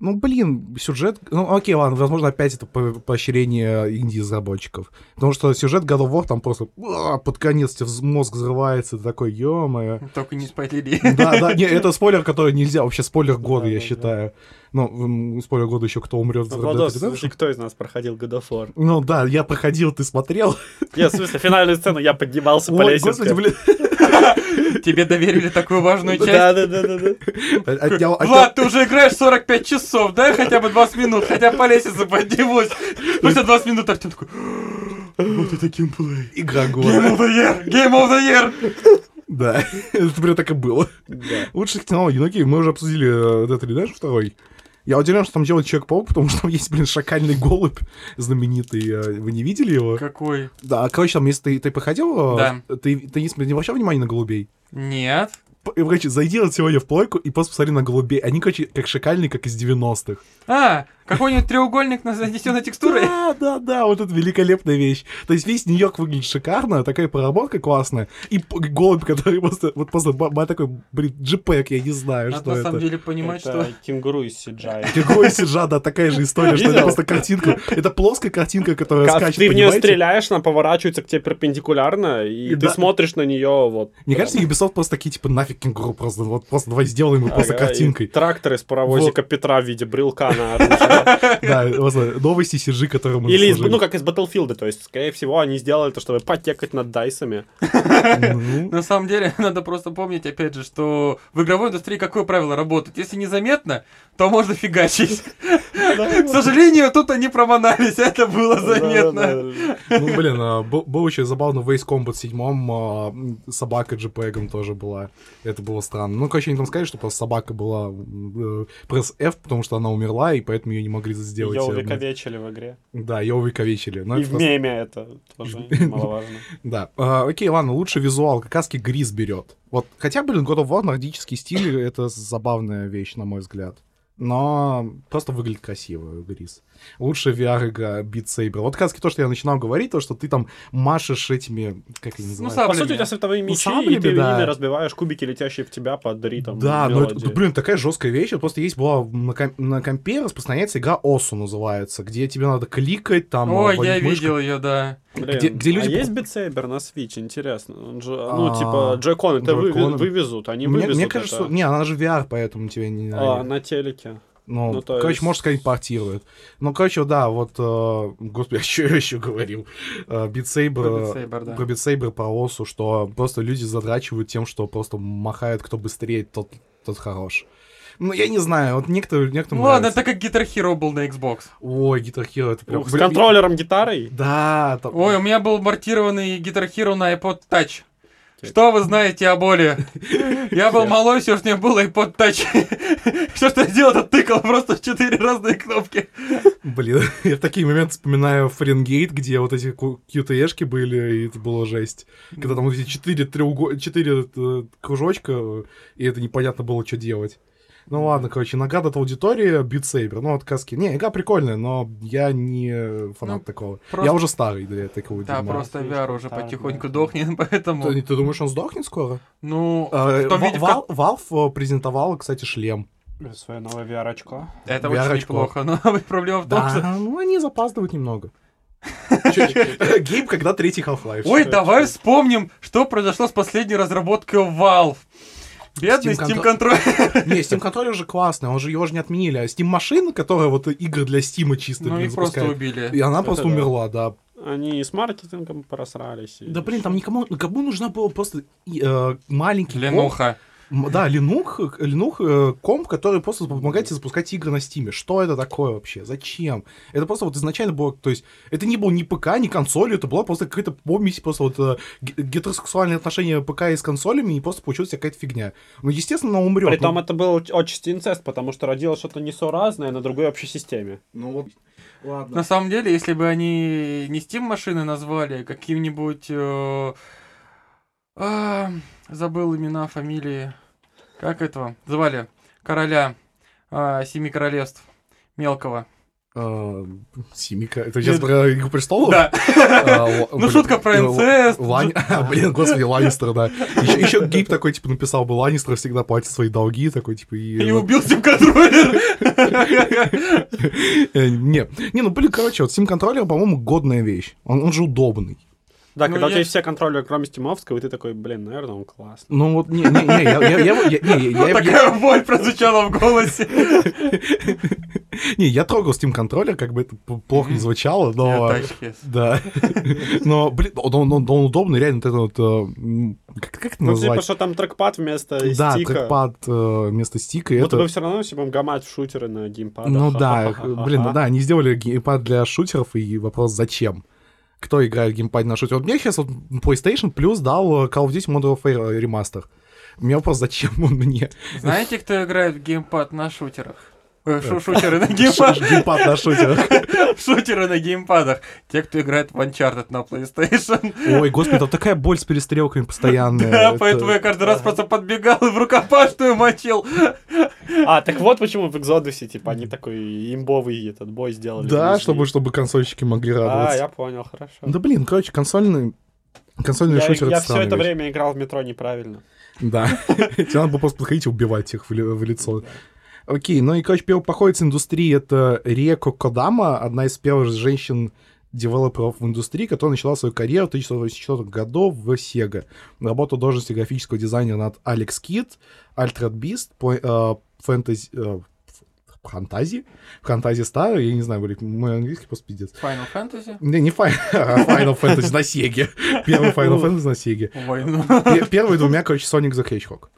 Ну, блин, сюжет... Ну, окей, ладно, возможно, опять это по- поощрение инди-разработчиков. Потому что сюжет God of War там просто а, под конец тебе мозг взрывается, такой, ё-моё. Только не спойлери. Да, да, не, это спойлер, который нельзя, вообще спойлер года, Да, я да, считаю. Ну, спойлер года еще кто умрет. Dead Владос, слушай, кто из нас проходил War? Ну да, я проходил, ты смотрел. Я, в смысле, финальную сцену я поднимался по лестнице. Тебе доверили такую важную часть. Да, да, да, да, да. Отнял- отнял- Влад, ты уже играешь 45 часов, дай хотя бы 20 минут, хотя бы по лестнице поднимусь. Спустя 20 минут Артем такой, вот это геймплей. Игра Game года. of the year, game of the year. Да, это прям так и было. Да. Лучших технологий. Ну окей, мы уже обсудили э, Dead Redemption 2. Я удивлен, что там делает Человек-паук, потому что там есть, блин, шакальный голубь знаменитый. э, Вы не видели его? Какой? Да, короче, там, если ты, ты походил, э, Да. ты, ты не, не обращал внимания на голубей? Нет. П- Короче, зайди вот сегодня в плойку и просто посмотри на голубей. Они, короче, как шакальные, как из 90-х. А, какой-нибудь треугольник на занесенной текстурой? Да, да, да, вот это великолепная вещь. То есть весь Нью-Йорк выглядит шикарно, такая проработка классная. И голубь, который просто, вот просто такой, блин, джипэк, я не знаю, Надо что на это. самом деле понимать, Это что... кенгуру из CGI. Какой сиджа, да, такая же история, что это просто картинка. Это плоская картинка, которая Как скачет, ты в нее стреляешь, она поворачивается к тебе перпендикулярно, и, И ты да. смотришь на нее вот. Мне кажется, Ubisoft просто такие, типа, нафиг кенгуру просто, вот просто давай сделаем его просто Ага, картинкой. Трактор из паровозика Петра в виде брелка на оружие. Да, просто новости CG, которые мы Или, ну, как из Battlefield, то есть, скорее всего, они сделали это, чтобы потекать над дайсами. Ну, На самом деле, надо просто помнить, опять же, что в игровой индустрии какое правило работает? Если незаметно, то можно фигачить. К сожалению, тут они проманались, это было заметно. Ну, блин, а, был был очень забавно в Ace Combat 7 а, собака JPEG тоже была. Это было странно. Ну, короче, они там сказали, что просто собака была э, пресс F, потому что она умерла, и поэтому ее не могли сделать. Ее увековечили в игре. Да, ее увековечили. Но И в просто- меме это тоже немаловажно. Да. А, окей, ладно, лучше визуал. Как раз Грис берет. Вот, хотя, блин, God of War, нордический стиль, это забавная вещь, на мой взгляд. Но просто выглядит красиво, Грис. Лучше VR-игра Beat Saber. Вот как раз то, что я начинал говорить, то, что ты там машешь этими, как они называются? саблями. По сути, у тебя световые Ну, мечи, саблями, и ты да. ими разбиваешь кубики, летящие в тебя под ритм. Да, ну это, блин, такая жесткая вещь. Вот просто есть была на, ком- на компе распространяется игра Осу называется, где тебе надо кликать, там Ой, я мышкой. видел ее, да. Блин, где- где люди а есть Saber на Switch, интересно. Он же, ну, А, типа, джойкон это джойконы. вывезут, они Мне, вывезут мне кажется, это. Не, она же VR, поэтому тебе не... А, на телеке. Ну, Ну, короче, есть- может сказать, портирует. Ну, короче, да, вот, э, господи, что я еще говорил? Э, Saber, Про Saber, да. про Осу, что просто люди задрачивают тем, что просто махают, кто быстрее, тот, тот хорош. Ну, я не знаю, вот некоторые, некоторым Ну ладно, нравится. это как Guitar Hero был на Xbox. Ой, Guitar Hero, это прям... Ух, с блин, контроллером гитарой? Да, там... Ой, у меня был мортированный Guitar Hero на iPod Touch. Что вы знаете о боли? Я был малой, все, что мне было, и под тач. Все, что я делал, это тыкал просто в четыре разные кнопки. Блин, я в такие моменты вспоминаю Фаренгейт, где вот эти QTE-шки были, и это было жесть. Когда там вот эти четыре, треуго... четыре э, кружочка, и это непонятно было, что делать. Ну ладно, короче, награда от аудитории Beat Saber. Ну, вот каски. Не, игра прикольная, но я не фанат Ну, такого. просто- Я уже старый для такого Да, дерьма. просто VR уже Да, потихоньку да. дохнет, поэтому... Ты, ты думаешь, он сдохнет скоро? Ну, А, в том виде, в Вал- Valve э, презентовал, кстати, шлем. Свое новое VR-очко. Это VR очень неплохо, но проблема в том, Да, что... ну они запаздывают немного. Гейм, когда третий Half-Life. Ой, давай вспомним, что произошло с последней разработкой Valve. Бедный Steam Steam Control. Не, Steam контроллер же классный, он же его же не отменили. А Steam машина, которая вот игры для Steam чисто Ну блин, и просто убили. И она Это просто да. умерла, да. Они с маркетингом просрались. Да блин, там никому, кому нужна была просто э, маленький. Ленуха. Да, Linux, Linux э, комп, который просто помогает тебе запускать игры на Steam. Что это такое вообще? Зачем? Это просто вот изначально было, то есть, это не был ни ПК, ни консоль, это была просто какая-то помесь, просто вот э, ге- гетеросексуальные отношения ПК и с консолями, и просто получилась какая-то фигня. Ну, естественно, она умрет. Притом ну, это был отчасти инцест, потому что родилось что-то несоразное на другой общей системе. ну вот, ладно. На самом деле, если бы они не Steam машины назвали, а каким-нибудь... э, а, забыл имена, фамилии. Как этого? Звали короля а, Семи Королевств. Мелкого. Э, Семика. Это сейчас про Игру престолов? Да. А, Ну, блин, шутка про инцест. А, Блин, господи, Ланнистер, да. Еще, еще Гейб такой, типа, написал бы, Ланнистер всегда платит свои долги, такой, типа, и... И убил Steam контроллер. э, Не, не, ну, блин, короче, вот Steam контроллер, по-моему, годная вещь. Он, он же удобный. Да, Ну, когда у я- тебя есть все контроллеры, кроме стимовского, и ты такой, блин, наверное, он классный. Ну, вот, не, не, не, я, я, я, я- не, я- я- Такая боль прозвучала в голосе. не, я трогал Steam контроллер, как бы это плохо не звучало, но... Да. Но, блин, он, он- он- удобный, реально, вот это вот... э, Как, как это Ну, назвать? типа, что там трекпад вместо Да, стика. трекпад э, вместо стика. Вот это... бы все равно все будем гамать в шутеры на геймпадах. Ну да, блин, ну да, они сделали геймпад для шутеров, и вопрос зачем? Кто играет в геймпад на шутере? Вот мне сейчас вот PlayStation Plus дал э, Call of Duty Modern Warfare ремастер. У меня вопрос, зачем он мне? Знаете, кто играет в геймпад на шутерах? Э, шу- Шутеры на геймпад. Геймпад на шутерах. Шутеры на геймпадах. Те, кто играет в Uncharted на PlayStation. Ой, господи, там такая боль с перестрелками постоянная. Да, Это- поэтому я каждый раз просто подбегал и в рукопашную мочил. А, так вот почему в Exodus, типа, они такой имбовый этот бой сделали. Да, чтобы, чтобы консольщики могли А, радоваться. я понял, хорошо. Да блин, короче, консольный... Консольный Я, шутер я все это время играл в метро неправильно. Да. Тебе надо было просто подходить и убивать их в лицо. Окей, ну и, короче, первый поход с индустрии — это Риеко Кодама, одна из первых женщин девелоперов в индустрии, которая начала свою карьеру в 1984 году в Sega. Работала в должности графического дизайнера над Alex Kidd, Altered Beast, по- э, Fantasy... э, Фантази? Фантази Star, я не знаю, блин, мой английский просто пиздец. Final Fantasy? Не, не Fi- а Final Fantasy на Сеге. Первый Final Fantasy на Сеге. Первые двумя, короче, Sonic the Hedgehog.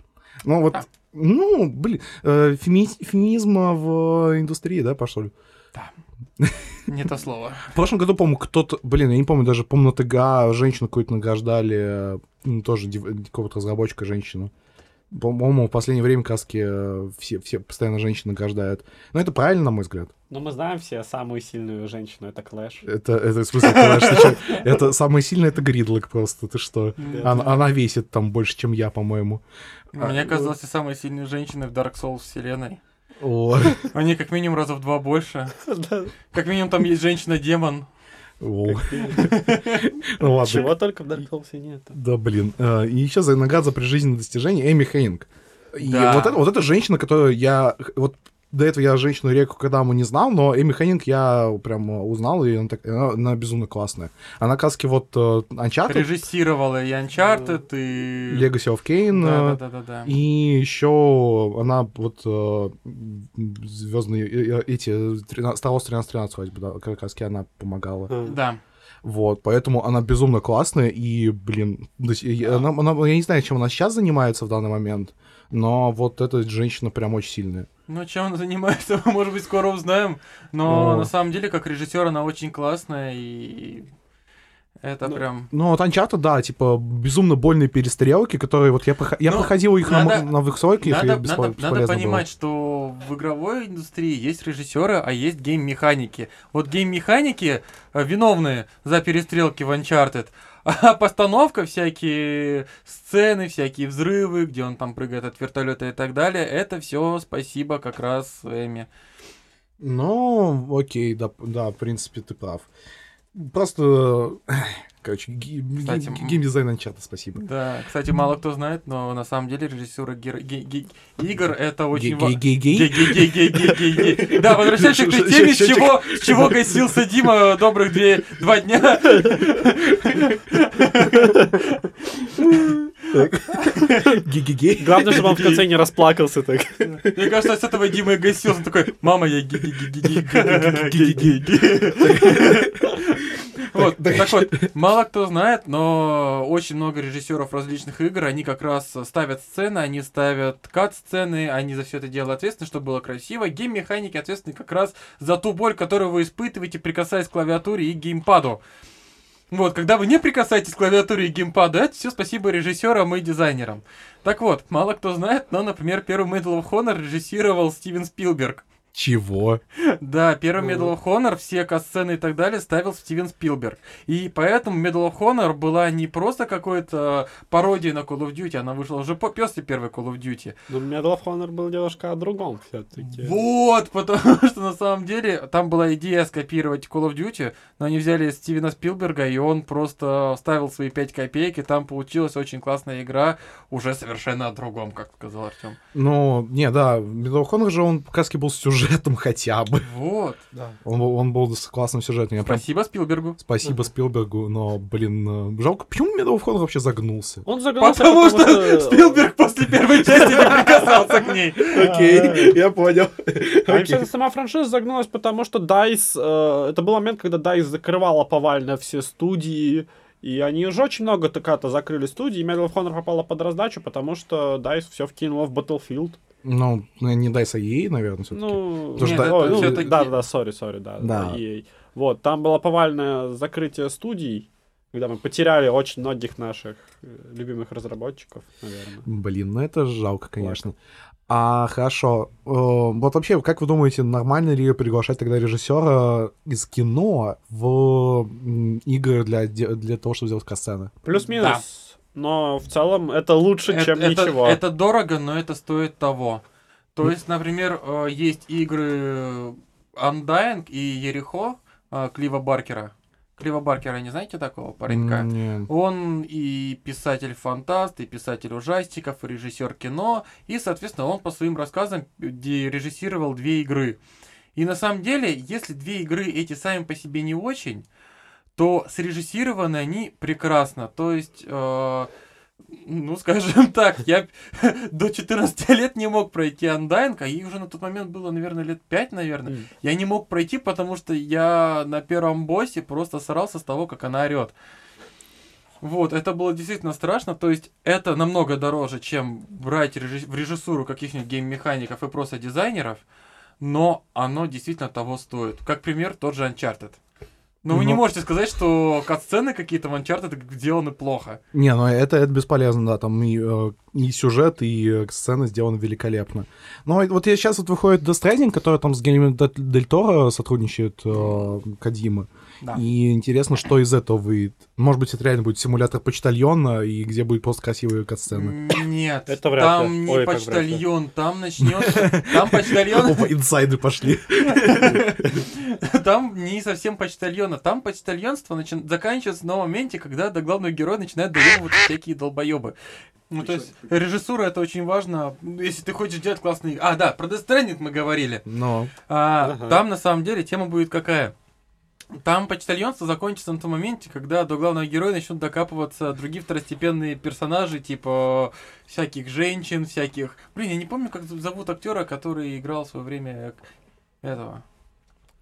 Ну вот, А. ну, блин, э, феми- феминизм в индустрии, да, пошел? Не то слово. В прошлом году, по-моему, кто-то, блин, я не помню, даже, помню, на ТГА женщину какую-то награждали, ну, тоже дев- какого-то разработчика женщину. По-моему, в последнее время каски э, все, все постоянно женщины награждают. Но это правильно, на мой взгляд. Но мы знаем все самую сильную женщину, это Clash. Это, это в смысле, Clash, это самое сильное, это Gridlock просто, ты что? Да. Она, она весит там больше, чем я, по-моему. Мне казалось, ты самой сильной женщиной в Dark Souls вселенной. О, Они как минимум раза в два больше. Да. Как минимум там есть женщина-демон. о. Ну ладно. Чего только в Dark Souls нет. Да, блин. Э, И еще за наград за прижизненные достижения Эми Хейнг. И Да. вот, это, вот эта женщина, которую я... Вот до этого я женщину Реку когда мы не знал, но Эми Хейнг я прям узнал, и она, так- она, она безумно классная. Она каски вот э, Uncharted, Режиссировала и Uncharted, и... Legacy of Kain, э, Да-да-да-да. и еще она вот э, звездные э, эти 13, Star Wars 1313 вроде бы, да, как раз она помогала. А. Да. Вот, поэтому она безумно классная, и, блин, она, она- я не знаю, чем она сейчас занимается в данный момент, но вот эта женщина прям очень сильная. Ну, чем она занимается, мы, может быть, скоро узнаем. Но О. на самом деле, как режиссер, она очень классная и Это Ну, прям... Ну, вот Uncharted, да, типа, безумно больные перестрелки, которые вот я, прохо- я Ну, проходил их на надо- мо- на высоких, и Надо, беспо- надо- надо бесполезно было. понимать, что в игровой индустрии есть режиссеры, а есть гейм-механики. Вот гейм-механики э, виновны за перестрелки в Uncharted, а постановка, всякие сцены, всякие взрывы, где он там прыгает от вертолета и так далее, это все спасибо как раз Эми. Ну, окей, да, да, в принципе, ты прав. Просто, короче, ги- Кстати, геймдизайн Uncharted, спасибо. Да, кстати, мало кто знает, но на самом деле режиссера гер- ге- ге- игр это очень ва- Гей-гей-гей? Гей-гей-гей-гей-гей-гей. Да, возвращаемся к той теме, с чего, с чего гасился Дима добрых две, два дня. Гей-гей-гей? Главное, чтобы он в конце не расплакался так. Мне кажется, с этого Дима и гасился. Он такой, мама, я гей-гей-гей-гей-гей-гей-гей-гей». Вот, так вот, мало кто знает, но очень много режиссеров различных игр, они как раз ставят сцены, они ставят кат-сцены, они за все это дело ответственны, чтобы было красиво. Гейм-механики ответственны как раз за ту боль, которую вы испытываете, прикасаясь к клавиатуре и геймпаду. Вот, когда вы не прикасаетесь к клавиатуре и геймпаду, это все спасибо режиссерам и дизайнерам. Так вот, мало кто знает, но, например, первый Medal of Honor режиссировал Стивен Спилберг. Чего? Да, первый Medal of Honor, все касцены и так далее ставил Стивен Спилберг. И поэтому Medal of Honor была не просто какой-то пародией на Call of Duty, она вышла уже по- после первой Call of Duty. Но Medal of Honor был немножко о другом все-таки. Вот, потому что на самом деле там была идея скопировать Call of Duty, но они взяли Стивена Спилберга, и он просто ставил свои 5 копеек, и там получилась очень классная игра, уже совершенно о другом, как сказал Артем. Ну, не, да, Medal of Honor же он как раз был сюжетом хотя бы. Вот. Он, был- он был с классным сюжетом. Я прям Спасибо Спилбергу. спасибо Спилбергу, но, блин, э, жалко, почему of Honor вообще загнулся? Он загнался, Потому что Спилберг после первой части не прикасался к ней. Окей, я понял. А вообще, сама франшиза загнулась, потому что DICE... э, это был момент, когда DICE закрывала повально все студии, и они уже очень много так-то закрыли студии, и Medal of Honor попала под раздачу, потому что DICE все вкинула в Battlefield. Ну, не дай ей, наверное, все-таки. Ну, Потому что нет, ой, ну, всё-таки- да, да, сори, сори, да, Да. да, EA. Вот, там было повальное закрытие студий, когда мы потеряли очень многих наших э, любимых разработчиков, наверное. Блин, ну это жалко, конечно. А хорошо, э, вот вообще, как вы думаете, нормально ли приглашать тогда режиссера из кино в игры для, для того, чтобы сделать касцены? Плюс-минус. Но в целом это лучше, Это- чем это, ничего. это дорого, но это стоит того. То есть, например, э, есть игры Undying и Ерехо э, Клива Баркера. Клива Баркера, не знаете такого паренька? М, не. Он и писатель-фантаст, и писатель ужастиков, и режиссер кино, и, соответственно, он по своим рассказам режиссировал две игры. И на самом деле, если две игры эти сами по себе не очень, то срежиссированы они прекрасно. То есть, э, ну, скажем так, я до 14 лет не мог пройти Undying, а ей уже на тот момент было, наверное, лет 5, наверное. М. Я не мог пройти, потому что я на первом боссе просто срался с того, как она орет. Вот, это было действительно страшно, то есть это намного дороже, чем брать режи- в режиссуру каких-нибудь гейм-механиков и просто дизайнеров, но оно действительно того стоит. Как пример, тот же Uncharted. Но вы не Ну. можете сказать, что кат-сцены какие-то в Uncharted сделаны плохо. Не, ну это, это бесполезно, да, там и, э, и сюжет, и э, сцена сделаны великолепно. Но вот я сейчас вот выходит Death Stranding, который там с Дель Дель Торо сотрудничает, э, Кадима. Да. И интересно, что из этого выйдет. Может быть, это реально будет симулятор почтальона, и где будет просто красивые катсцены. Нет, Это вряд там ли. не Ой, почтальон, там начнется... Там почтальон... Опа, инсайды пошли. Там не совсем почтальона, там почтальонство заканчивается на моменте, когда до главного героя начинают доебывать всякие долбоебы. Ну, то есть, режиссура это очень важно, если ты хочешь делать классные... А, да, про Death мы говорили. Но. А, Ага. Там, на самом деле, тема будет какая? Там почтальонство закончится на том моменте, когда до главного героя начнут докапываться другие второстепенные персонажи, типа всяких женщин, всяких... Блин, я не помню, как зовут актера, который играл в свое время этого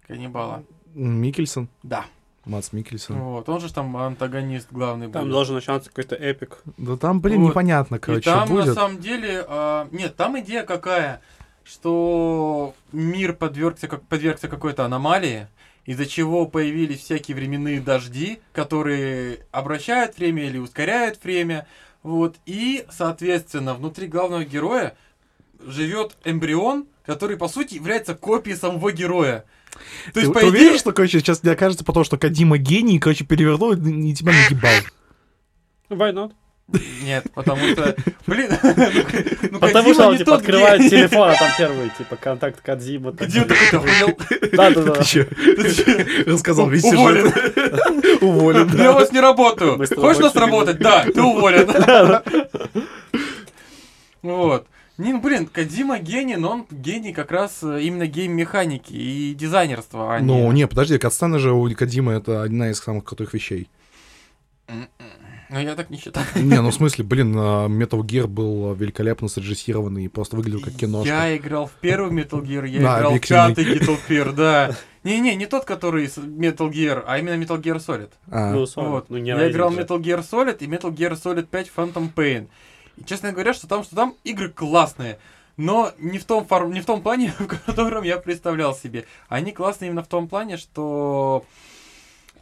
каннибала. Микельсон. Да. Мац Микельсон. Вот, он же там антагонист главный Там будет. должен начинаться какой-то эпик. Да там, блин, Вот. непонятно, И короче, там на будет. самом деле, а, нет, там идея какая, что мир подвергся, как, подвергся какой-то аномалии, из-за чего появились всякие временные дожди, которые обращают время или ускоряют время. Вот. И, соответственно, внутри главного героя живет эмбрион, который, по сути, является копией самого героя. ты, То есть, по ты идее... уверен, что, короче, сейчас мне окажется потому, что Кадима гений, короче, перевернул и и тебя нагибал? Why not? Нет, потому что, блин, ну, Потому что он, типа, открывает телефон, а там первый, типа, контакт Кадзима. так. Кодзима такой, ты охуел? Да-да-да. Ты чё? Рассказал весь Уволен. Уволен. Я у вас не работаю. Хочешь нас работать? Да, ты уволен. Вот. Не, ну, блин, Кадима гений, но он гений как раз э, именно гейм-механики и дизайнерства, а Ну, не... не, подожди, катсцены же у Кадима это одна из самых крутых вещей. Ну, я так не считаю. Не, ну в смысле, блин, а, Metal Gear был великолепно срежиссированный и просто выглядел как киношка. Я играл в первый Metal Gear, я Да, играл в пятый Metal Gear, да. Не-не, не тот, который Metal Gear, а именно Metal Gear Solid. А, Ну, Вот. ну, не я играл же. Metal Gear Solid и Metal Gear Solid 5 Phantom Pain. И честно говоря, что там, что там игры классные. Но не в, том фор- не в том плане, в котором я представлял себе. Они классные именно в том плане, что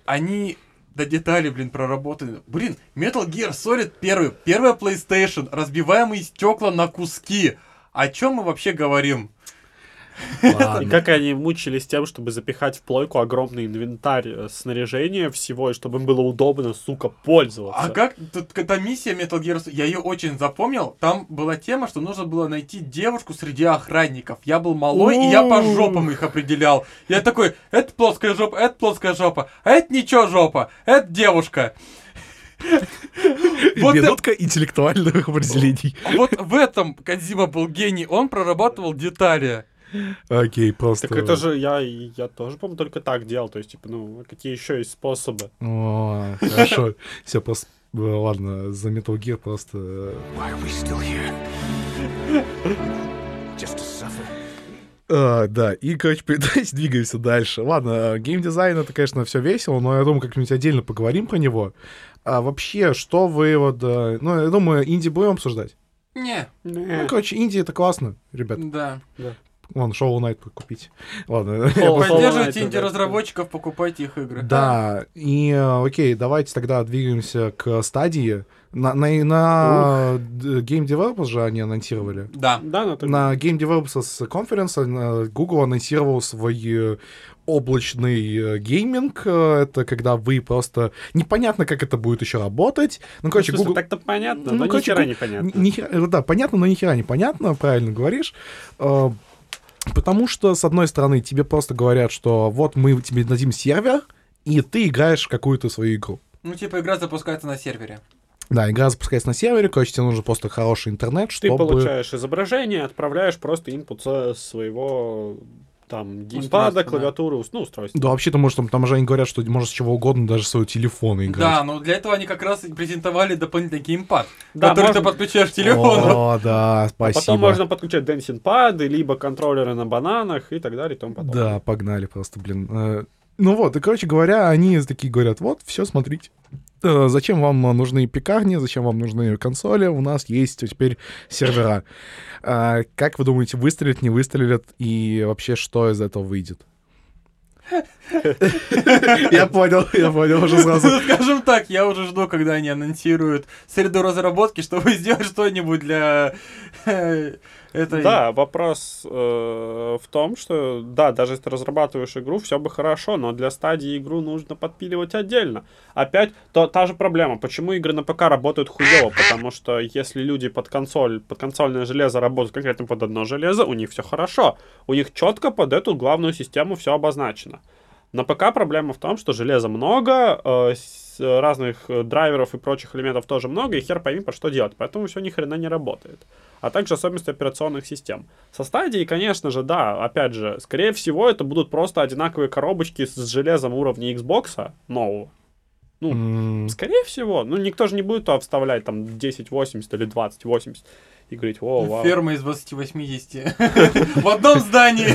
они до деталей, блин, проработаны. Блин, Metal Gear Solid 1, первая PlayStation, разбиваемые стекла на куски. О чем мы вообще говорим? И как они мучились тем, чтобы запихать в плойку огромный инвентарь э, снаряжения всего, и чтобы им было удобно, сука, пользоваться. А как тут эта миссия Metal Gear я ее очень запомнил. Там была тема, что нужно было найти девушку среди охранников. Я был малой, и я по жопам их определял. Я такой, это плоская жопа, это плоская жопа, а это ничего жопа, это девушка. Вот, Минутка интеллектуальных определений. вот в этом Кадзима был гений, он прорабатывал детали. Окей, просто... Так это же я, я тоже, по-моему, только так делал. То есть, типа, ну, какие еще есть способы? О, хорошо. Все, просто... Ладно, за Metal Gear просто... э, Why are we still here? Just to suffer? А, да, и, короче, давайте двигаемся дальше. Ладно, геймдизайн это, конечно, все весело, но я думаю, как-нибудь отдельно поговорим про него. А вообще, что вы вот... э, Ну, я думаю, инди будем обсуждать. Не, Ну, короче, инди это классно, ребят. да. Вон, Shovel Knight купить. Ладно. Поддерживайте инди-разработчиков, покупайте их игры. Да, и э, окей, давайте тогда двигаемся к стадии. На, на, на д- Game Developers же они анонсировали. Да. Да, ну, так- На Game Developers Conference э, Google анонсировал свой э, облачный э, гейминг. Э, Это когда вы просто... Непонятно, как это будет еще работать. Ну, Ну, короче, смысле, Google... Так-то понятно, Ну, но короче, нихера Гу- непонятно. Ни- нихера- э, да, понятно, но нихера непонятно, правильно говоришь. Потому что, с одной стороны, тебе просто говорят, что вот мы тебе дадим сервер, и ты играешь в какую-то свою игру. Ну, типа, игра запускается на сервере. Да, игра запускается на сервере, короче, тебе нужен просто хороший интернет, Ты чтобы... получаешь изображение, отправляешь просто инпут со своего там геймпада, клавиатуры, ну, устройства. Да, вообще-то, может, там, там же они говорят, что можно с чего угодно, даже своего телефона играть. Да, но для этого они как раз и презентовали дополнительный геймпад, Да, который можно- ты подключаешь к телефону. О, да, А спасибо. потом можно подключать dancing пады, либо контроллеры на бананах и так далее и тому подобное. Да, погнали просто, блин. Э, Ну вот, и, короче говоря, они такие говорят, вот, все, смотрите. Э, Зачем вам нужны пекарни, зачем вам нужны консоли? У нас есть теперь сервера. А, Как вы думаете, выстрелят, не выстрелят? И вообще, что из этого выйдет? Я понял, я понял уже сразу. Ну, Скажем так, я уже жду, когда они анонсируют среду разработки, чтобы сделать что-нибудь для э, этой... Да, вопрос э, в том, что да, даже если ты разрабатываешь игру, все бы хорошо, но для стадии игру нужно подпиливать отдельно. Опять то, та же проблема, почему игры на ПК работают хуево, потому что если люди под консоль, под консольное железо работают конкретно под одно железо, у них все хорошо. У них четко под эту главную систему все обозначено. На ПК проблема в том, что железа много, э, разных э, драйверов и прочих элементов тоже много, и хер пойми, по что делать. Поэтому все ни хрена не работает. А также особенности операционных систем. Со стадией, конечно же, да, опять же, скорее всего, это будут просто одинаковые коробочки с железом уровня Xbox нового. Ну, М, скорее всего. Ну, никто же не будет туда вставлять там 1080 или 2080 и говорить, о, вау. Ферма из 2080 в одном здании.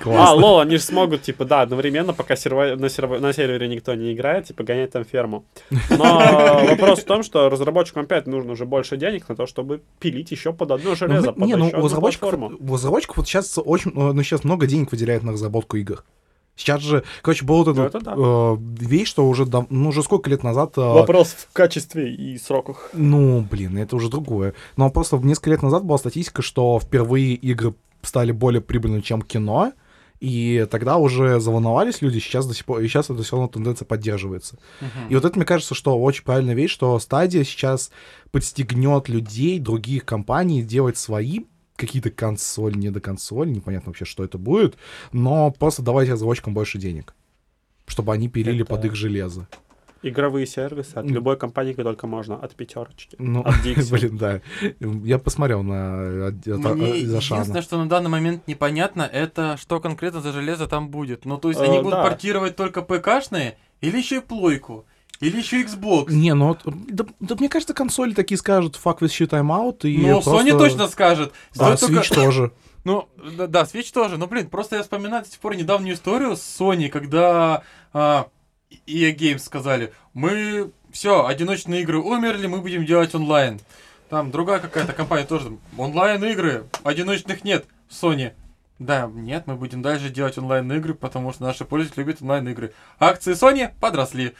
А, лол, они же смогут, типа, да, одновременно, пока на, сервере никто не играет, типа, гонять там ферму. Но вопрос в том, что разработчикам опять нужно уже больше денег на то, чтобы пилить еще под одно Ну, железо, мы- под ну еще у одну разработчиков, платформу. у разработчиков вот сейчас очень, ну, сейчас много денег выделяют на разработку игр. Сейчас же, короче, была вот эта да. э, вещь, что уже, дав- ну, уже сколько лет назад... э, Вопрос в качестве и сроках. Ну, блин, это уже другое. Но просто несколько лет назад была статистика, что впервые игры стали более прибыльными, чем кино, и тогда уже заволновались люди, сейчас до сих пор, и сейчас это все равно тенденция поддерживается. И вот это, мне кажется, что очень правильная вещь, что стадия сейчас подстегнет людей, других компаний делать свои какие-то консоли, не до консоли, непонятно вообще, что это будет, но просто давайте разработчикам больше денег, чтобы они пилили Это- под их железо. Игровые сервисы от любой компании, как только можно, от пятерочки. Ну, От Dixie. блин, да. Я посмотрел на э, от- от- Мне за Шана. единственное, что на данный момент непонятно, это что конкретно за железо там будет. Ну, то есть они Э, будут да. портировать только ПКшные, или еще и плойку, или еще Xbox. Не, ну да, да мне кажется, консоли такие скажут fuck with shit I'm out и Ну, просто... Sony точно скажет. Да, только- Switch тоже. Ну, да, да, Switch тоже. Но, блин, просто я вспоминаю до сих пор недавнюю историю с Sony, когда а, EA Games сказали, мы, все, одиночные игры умерли, мы будем делать онлайн. Там другая какая-то компания тоже, там, онлайн-игры, одиночных нет, Sony. Да, нет, мы будем дальше делать онлайн-игры, потому что наши пользователи любят онлайн-игры. Акции Sony подросли.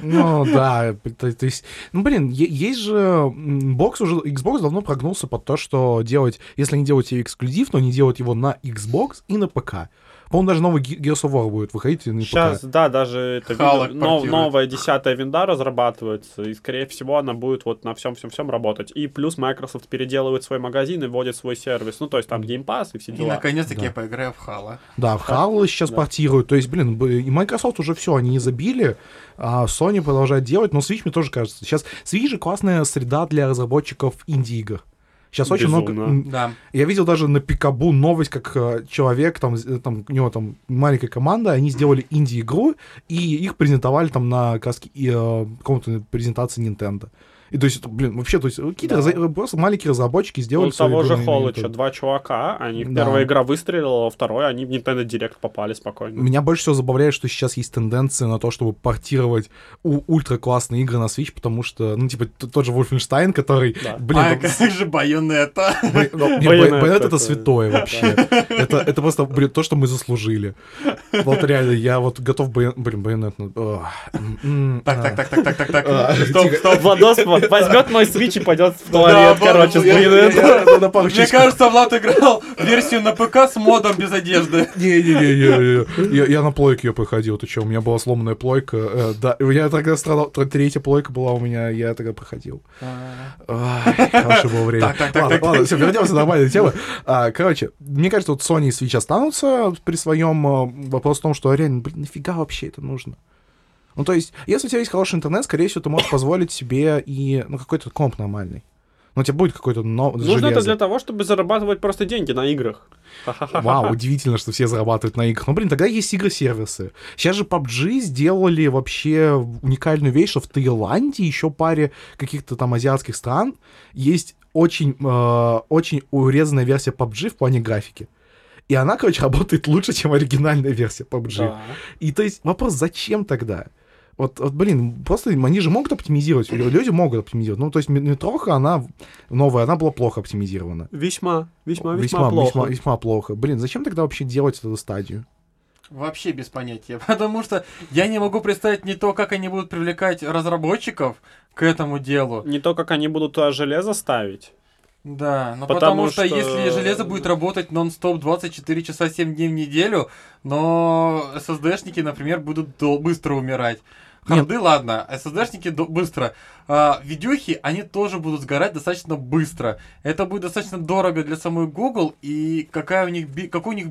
Ну да, то, есть, ну блин, есть же бокс уже, Xbox давно прогнулся под то, что делать, если делают себе эксклюзив, но они делают его на Xbox и на ПК. По-моему, даже новый Ge- Gears of War будет выходить и Сейчас, ПК. да, даже это видно, нов- новая десятая винда разрабатывается, и, скорее всего, она будет вот на всем-всем-всем работать. И плюс Microsoft переделывает свой магазин и вводит свой сервис. Ну, то есть там Game Pass и все И дела. наконец-таки Да. я поиграю в Halo. Да, в Halo сейчас Да. портируют. То есть, блин, и Microsoft уже все, они забили, а Sony продолжает делать. Но Switch мне тоже кажется. Сейчас Switch же классная среда для разработчиков инди-игр. Сейчас очень много... Безумно. Да. Я видел даже на Пикабу новость, как э, человек, там, там, у него там маленькая команда, они сделали инди-игру, и их презентовали там на и, э, каком-то презентации Nintendo. И то есть, блин, вообще, то есть, какие-то Да. раза- просто маленькие разработчики сделали У свою того же Холлыча два чувака, они Да. первая игра выстрелила, во второй они в Nintendo Direct попали спокойно. Меня больше всего забавляет, что сейчас есть тенденция на то, чтобы портировать у- ультра классные игры на Switch, потому что, ну, типа, тот же Wolfenstein, который, Да. блин, а там- как же Байонета? Ну, Байонет Бай- Байонет это святое вообще. Это, это просто, блин, то, что мы заслужили. Вот реально, я вот готов. Блин, байонет... ну, Так, а. так, так, так, так, так, так. А, Стоп, стоп. Владос возьмет мой свич и пойдет в туалет, да, короче, с Мне кажется, Влад играл версию на ПК с модом без одежды. Не-не-не, я, я на плойке ее проходил, ты что, у меня была сломанная плойка, э, да, я тогда страдал, тр- третья плойка была у меня, я тогда проходил. Ай, хорошее было время. Так, так, так, ладно, ладно, все, вернемся на нормальную тему. А, короче, мне кажется, вот Sony и Switch останутся при своем э, вопрос в том, что реально, блин, нафига вообще это нужно? Ну, то есть, если у тебя есть хороший интернет, скорее всего, ты можешь позволить себе и, ну, какой-то комп нормальный. Ну, у тебя будет какой-то но... Нужно это железо. для того, чтобы зарабатывать просто деньги на играх. Вау, удивительно, что все зарабатывают на играх. Ну, блин, тогда есть игры-сервисы. Сейчас же PUBG сделали вообще уникальную вещь, что в Таиланде, еще паре каких-то там азиатских стран есть очень, э, очень урезанная версия PUBG в плане графики. И она, короче, работает лучше, чем оригинальная версия PUBG. Да. И то есть вопрос, зачем тогда? Вот, вот, блин, просто они же могут оптимизировать, лю- люди могут оптимизировать. Ну, то есть ме- метроха, она новая, она была плохо оптимизирована. Весьма, весьма, весьма, Весьма, плохо. весьма, весьма плохо. Блин, зачем тогда вообще делать эту стадию? Вообще без понятия. Потому что я не могу представить не то, как они будут привлекать разработчиков к этому делу. Не то, как они будут туда железо ставить. Да, но Потому потому, что, что- если железо будет работать нон-стоп 24 часа 7 дней в неделю, но SSD-шники, например, будут дол- быстро умирать. Нет. Харды, ладно, SSD-шники быстро. А, видюхи, они тоже будут сгорать достаточно быстро. Это будет достаточно дорого для самой Google, и какая у них, какой у них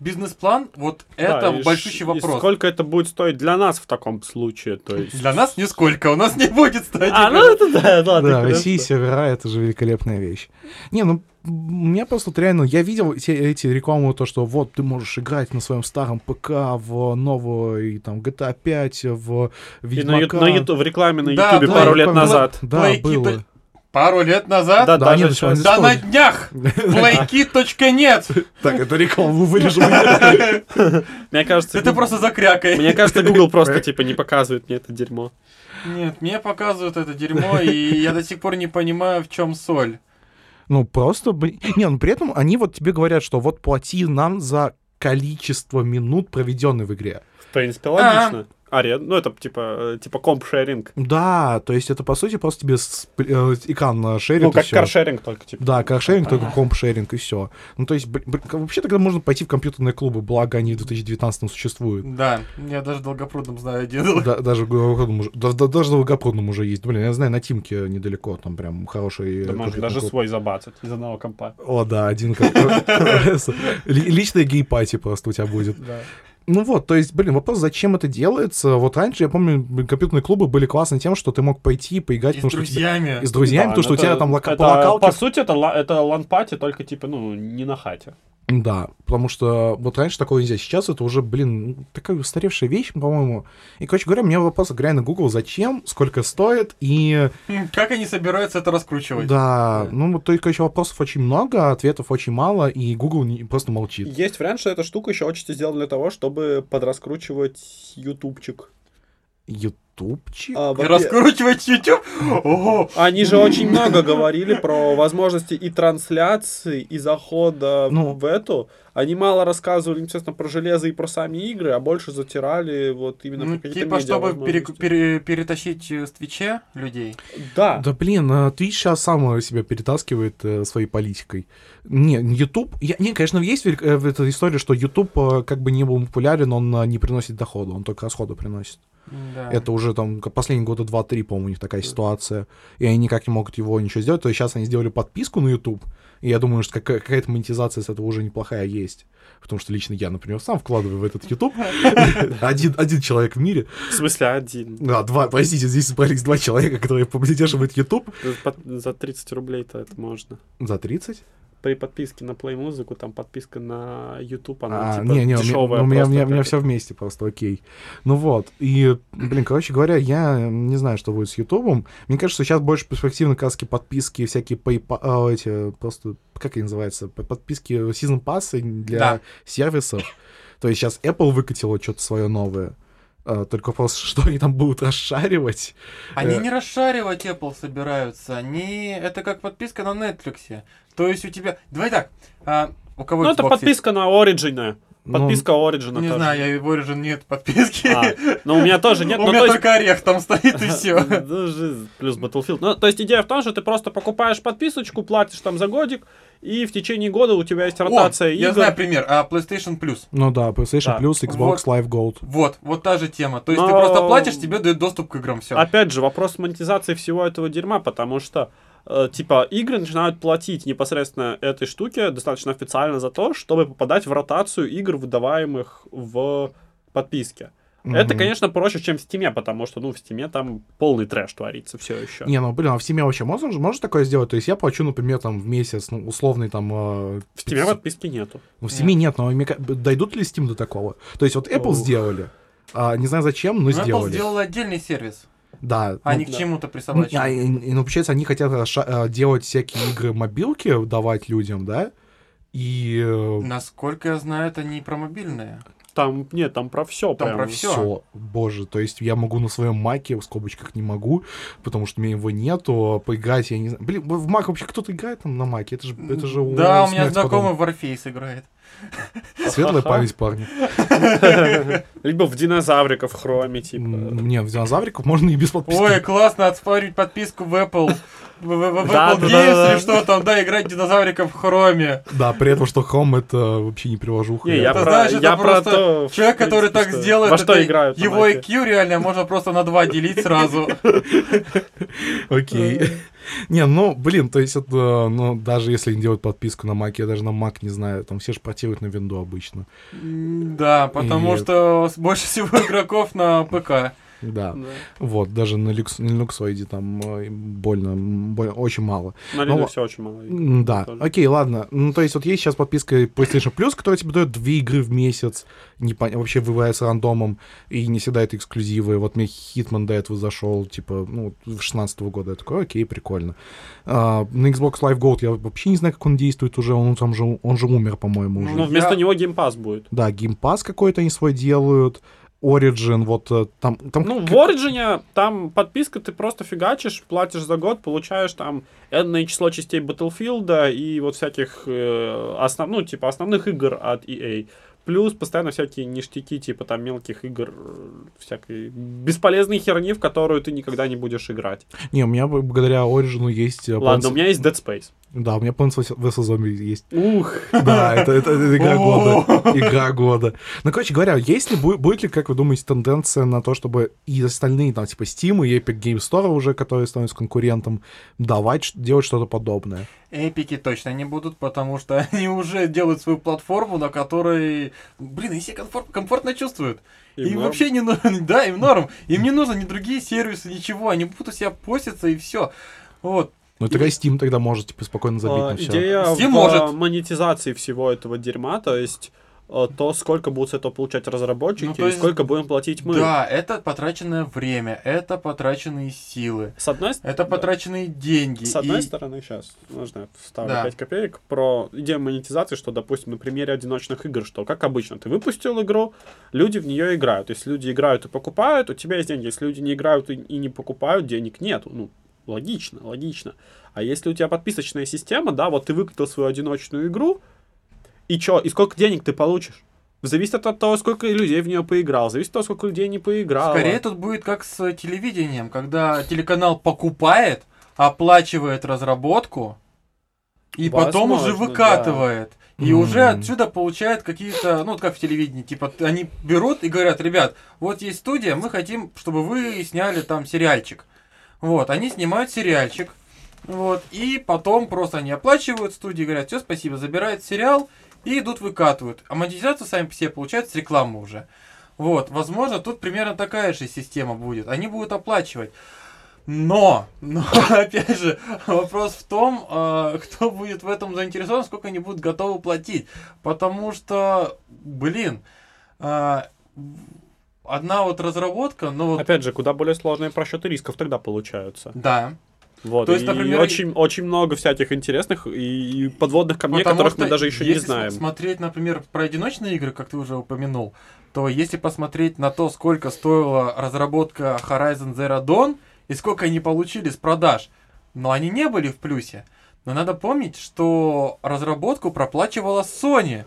бизнес-план, вот Да, это и ш- большущий и вопрос. сколько это будет стоить для нас в таком случае, то есть... Для нас нисколько, у нас не будет стадии. А, ну это да, ладно. Да, хорошо. Россия сервера это же великолепная вещь. Не, ну у меня просто вот реально, я видел эти, эти рекламы, то, что вот ты можешь играть на своем старом ПК в новый там GTA 5, в И на, ю- Ведьмака. на в рекламе на Да, Ютубе да, пару лет назад. Да, было. Пару лет назад? Да, Да, даже нет, щас. что Да на днях! Плейки.нет! Так, это рекламу вырежем. Мне кажется, Это просто закрякай. Мне кажется, Google просто типа не показывает мне это дерьмо. Нет, мне показывают это дерьмо, и я до сих пор не понимаю, в чем соль. Ну, просто, блин. Не, ну при этом они вот тебе говорят, что вот плати нам за количество минут, проведенных в игре. В принципе, логично. Аре, ну это типа, э, типа комп-шеринг. Да, то есть это, по сути, просто тебе э, экран э, шерит Ну, как каршеринг только, типа. Да, каршеринг, только комп-шеринг и все. Ну, то есть, б- б- вообще тогда можно пойти в компьютерные клубы, благо они в 2019 существуют. Да, я даже в Долгопрудном знаю один. Да- даже Долгопрудном уже, да- да- даже в Долгопрудном уже есть. Блин, я знаю, на Тимке недалеко, там прям хороший... Да можно даже клуб. свой забацать из одного компа. О, да, один как... Ли- Личная гей-пати просто у тебя будет. Ну вот, то есть, блин, вопрос, зачем это делается? Вот раньше, я помню, компьютерные клубы были классны тем, что ты мог пойти поиграть, И с потому что у тебя- друзьями. и с друзьями, Да, потому что ну у тебя это- там лока- это, по локалке По сути, это, это LAN-party, только типа, ну, не на хате. Да, потому что вот раньше такого нельзя. Сейчас это уже, блин, ну, такая устаревшая вещь, по-моему. И, короче говоря, у меня вопрос, на Google, зачем, сколько стоит, и Как они собираются это раскручивать? да, ну, вот только еще вопросов очень много, ответов очень мало, и Google не- просто молчит. Есть вариант, что эта штука еще очень сделана для того, чтобы подраскручивать ютубчик. Ютубчик? А, во-пе- Раскручивать YouTube? Ого! Они же очень много говорили про возможности и трансляции, и захода Ну. в эту. Они мало рассказывали, естественно, про железо и про сами игры, а больше затирали вот именно Ну, про какие-то типа, чтобы пере- пере- перетащить э, с Твича людей. Да. Да блин, а Twitch сейчас сам себя перетаскивает э, своей политикой. Не, YouTube... Я, не, конечно, есть велик- э, эта история, что YouTube э, как бы не был популярен, он э, не приносит дохода, он только расходы приносит. Да. Это уже там последние года 2-3, по-моему, у них такая ситуация. И они никак не могут его ничего сделать. То есть сейчас они сделали подписку на YouTube. И я думаю, что какая- какая-то монетизация с этого уже неплохая есть. Потому что лично я, например, сам вкладываю в этот YouTube. Один, один человек в мире. В смысле, один. Да, два, простите, здесь собрались два человека, которые поддерживают YouTube. За 30 рублей-то это можно. За 30? При подписке на Play музыку, там подписка на YouTube, она А, типа не, не, дешевая. у меня, у меня, у меня все вместе просто, окей. Ну вот, и, блин, короче говоря, я не знаю, что будет с Ютубом. Мне кажется, сейчас больше перспективны каски подписки, всякие PayPal, а, эти, просто, как они называются, подписки, сезон пассы для Да. сервисов. То есть сейчас Apple выкатила что-то свое новое. А, только вопрос, что они там будут расшаривать. Они Э. не расшаривать Apple собираются, они... Это как подписка на Netflix. То есть у тебя... Давай так, а, у кого Ну, это подписка на Origin. Ну, Подписка Origin. есть? Не тоже. знаю, я в Origin нет подписки. А, ну, у меня тоже нет. У ну, меня есть- только орех там стоит и все. Плюс Battlefield. Ну, то есть идея в том, что ты просто покупаешь подписочку, платишь там за годик, и в течение года у тебя есть ротация я игр. знаю пример. А PlayStation Plus. Ну да, PlayStation Да. Plus, Xbox Вот. Live Gold. Вот, вот та же тема. То есть ты просто платишь, тебе дают доступ к играм, все. Опять же, вопрос монетизации всего этого дерьма, потому что типа игры начинают платить непосредственно этой штуке достаточно официально за то, чтобы попадать в ротацию игр, выдаваемых в подписке. Это, Мгм. конечно, проще, чем в Стиме, потому что, ну, в Стиме там полный трэш творится все еще. Не, ну блин, а в Steam вообще можно, же- можно такое сделать? То есть я плачу, например, там в месяц, ну, условный там... э, В Стиме 500. подписки нету. Ну, в Steam нет, но мне дойдут ли Steam до такого? То есть вот Apple Ух. сделали, а, не знаю зачем, но Ну, Apple сделали. сделала отдельный сервис, Да. а ну, не к чему-то ну, присобачить. а, ну, получается, они хотят э, делать всякие игры мобилки, давать людям, да? И... э, Насколько я знаю, это не про мобильные. Там, нет, там про все. Там про всё. всё. Боже, то есть я могу на своем маке, в скобочках не могу, потому что у меня его нету, поиграть я не знаю. Блин, в мак вообще кто-то играет там на маке? Это же, это же Да, у меня смерть знакомый в Warface играет. Светлая память, парни. Либо в динозавриков в хроме, типа. Не, в динозавриков можно и без подписки. Ой, классно, отспарить подписку в Apple. В, в- в- в Да, Apple да, Games да, да. или что там, да, играть динозавриков в хроме. Да, при этом, что Chrome это вообще не приложуха. Не, я Это про, знаешь, это про просто то, Человек, который так что- сделает, Во что это играют его. IQ реально можно просто на два делить сразу. Окей. Не, ну, блин, то есть это, ну, даже если они делают подписку на Mac, я даже на Mac не знаю, там все же противят на винду обычно. Да, потому И- что больше всего игроков на ПК. Да. Вот, даже на, на люксоиде там э, больно, очень мало. На Linux очень мало. Да, Тоже. окей, ладно. Ну, то есть вот есть сейчас подписка PlayStation Plus, которая тебе дает две игры в месяц, непон- вообще выбирается рандомом, и не всегда это эксклюзивы. Вот мне Hitman до этого зашел, типа, ну, в 16 года. Я такой, окей, прикольно. А, на Xbox Live Gold я вообще не знаю, как он действует уже, он там же, он же умер, по-моему, уже. Ну, вместо Я- него Game Pass будет. Да, Game Pass какой-то они свой делают, Origin, вот э, там... там Ну, в Origin там подписка, ты просто фигачишь, платишь за год, получаешь там энное число частей Battlefield и вот всяких, э, основ, ну, типа, основных игр от EA. Плюс постоянно всякие ништяки, типа там мелких игр, всякой бесполезной херни, в которую ты никогда не будешь играть. Не, у меня благодаря Origin есть... э, Ладно, у меня есть Dead Space. Да, у меня Plants vs. Zombie есть. Ух, Да, это, это- это игра года. Игра года. Ну, короче говоря, есть ли, бу- будет ли, как вы думаете, тенденция на то, чтобы и остальные, там, типа Steam и Epic Game Store уже, которые становятся конкурентом, давать, делать что-то подобное? Эпики точно не будут, потому что они уже делают свою платформу, на которой, блин, они себя комфорт- комфортно чувствуют. Им им норм. вообще не нужно, да, им норм. Им не нужно ни другие сервисы, ничего. Они будут у себя поститься и все. Вот. Ну, тогда Steam тогда может, типа, спокойно забить А, на все. Идея Steam в может. монетизации всего этого дерьма, то есть а, то, сколько будут с этого получать разработчики, Ну, то и есть- сколько будем платить мы. Да, это потраченное время, это потраченные силы, С одной, с- это потраченные деньги. с одной и- стороны, сейчас, можно я вставлю Да. 5 копеек, про идею монетизации, что, допустим, на примере одиночных игр, что, как обычно, ты выпустил игру, люди в нее играют. Если люди играют и покупают, у тебя есть деньги. Если люди не играют и, и не покупают, денег нету. Ну, логично, логично. А если у тебя подписочная система, да, вот ты выкатил свою одиночную игру, и чё, и сколько денег ты получишь? Зависит от того, сколько людей в нее поиграл, зависит от того, сколько людей не поиграло. Скорее тут будет как с телевидением, когда телеканал покупает, оплачивает разработку и потом уже Возможно, выкатывает. И М. уже отсюда получает какие-то, ну, как в телевидении, типа, они берут и говорят, ребят, вот есть студия, мы хотим, чтобы вы сняли там сериальчик. Вот, они снимают сериальчик, вот, и потом просто они оплачивают студии, говорят, все, спасибо, забирают сериал и идут выкатывают. А монетизацию сами себе получают с рекламы уже. Вот, возможно, тут примерно такая же система будет. Они будут оплачивать. Но, но, опять же, вопрос в том, а, кто будет в этом заинтересован, сколько они будут готовы платить. Потому что, блин, а, одна вот разработка, ну вот, Опять же, куда более сложные просчеты рисков тогда получаются. да. Вот, То есть, и например, очень, очень много всяких интересных и подводных камней, которых мы даже еще не если знаем. смотреть, например, про одиночные игры, как ты уже упомянул, то если посмотреть на то, сколько стоила разработка Horizon Zero Dawn и сколько они получили с продаж, но они не были в плюсе. Но надо помнить, что разработку проплачивала Sony.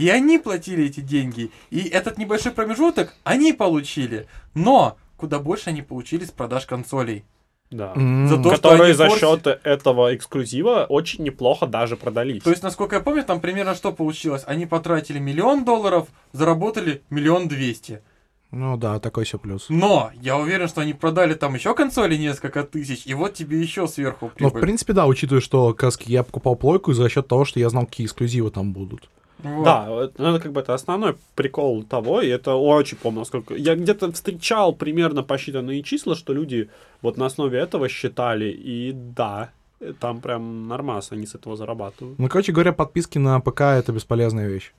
И они платили эти деньги. И этот небольшой промежуток они получили. Но куда больше они получили с продаж консолей. Да. За то, Которые за форси- счет этого эксклюзива очень неплохо даже продались. То есть, насколько я помню, там примерно что получилось? Они потратили миллион долларов, заработали миллион двести. Ну да, такой все плюс. Но я уверен, что они продали там еще консоли несколько тысяч, и вот тебе еще сверху Но, в принципе, да, учитывая, что как я покупал плойку за счет того, что я знал, какие эксклюзивы там будут. Вот. Да, ну, это как бы это основной прикол того, и это очень помню, насколько... Я где-то встречал примерно посчитанные числа, что люди вот на основе этого считали, и да, там прям нормас они с этого зарабатывают. Ну, короче говоря, подписки на ПК — это бесполезная вещь.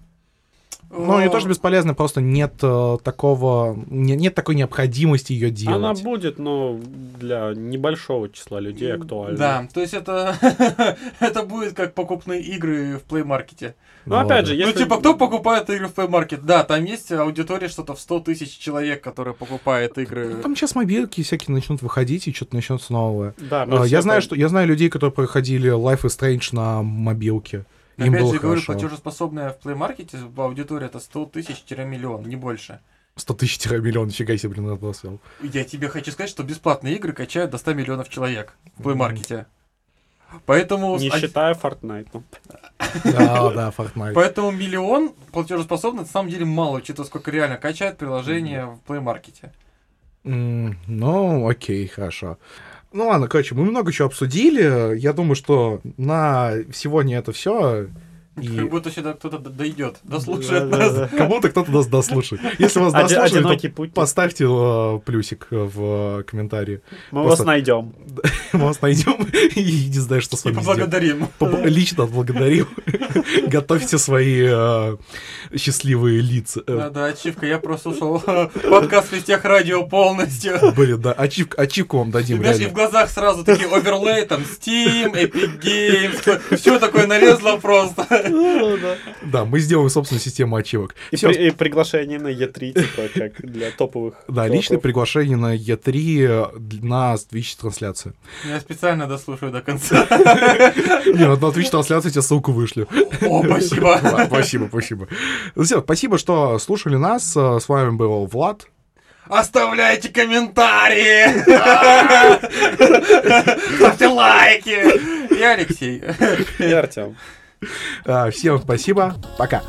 Ну, не О, то, что бесполезно, просто нет э, такого... не- нет такой необходимости ее делать. Она будет, но для небольшого числа людей актуальна. Да, то есть это это будет как покупные игры в Play Market. Но опять ладно. же, если... Ну, типа, кто покупает игры в Play Market? Да, там есть аудитория что-то в 100 тысяч человек, которые покупают игры. Ну, Там сейчас мобилки всякие начнут выходить, и что-то начнется новое. Да, А, все Я знаю, пон- что я знаю людей, которые проходили Life is Strange на мобилке. Им Опять было же, говорю, хорошо. платежеспособная в Play Market аудитория это 100 тысяч-миллион, не больше. 100 тысяч миллион, нифига себе, блин, отбросил. Я тебе хочу сказать, что бесплатные игры качают до 100 миллионов человек в Play Market. Поэтому, Не считая Fortnite. ну. Да, да, Fortnite. поэтому миллион платежеспособный на самом деле мало, учитывая, сколько реально качает приложение в Play Market. Ну, окей, хорошо. Ну ладно, короче, мы много чего обсудили. Я думаю, что на сегодня это все. И Как будто сюда кто-то дойдет, дослушает нас. Да-да-да. как будто кто-то нас дослушает. Если вас дослушали, то путь. поставьте э, плюсик э, в э, комментарии. Мы просто- вас найдем. Мы вас найдем и не знаю, что с вами поблагодарим. Поб- Лично отблагодарим. Готовьте свои э, счастливые лица. Да-да, ачивка, я прослушал подкаст Вестех Радио полностью. Блин, да, ачивку, ачивку вам дадим, знаешь, и в глазах сразу такие оверлей, там, Steam, Epic Games, все такое налезло просто. Да, мы сделаем собственную систему ачивок. И, приглашение на Е3, типа, как для топовых. Да, личное приглашение на Е3 на Twitch-трансляцию. Я специально дослушаю до конца. Не, ну на Twitch-трансляцию тебе ссылку вышлю. О, спасибо. Спасибо, спасибо. Ну все, спасибо, что слушали нас. Э, С вами был Влад. Оставляйте комментарии! Ставьте лайки! И Алексей. И Артем. Э, Всем спасибо. Пока.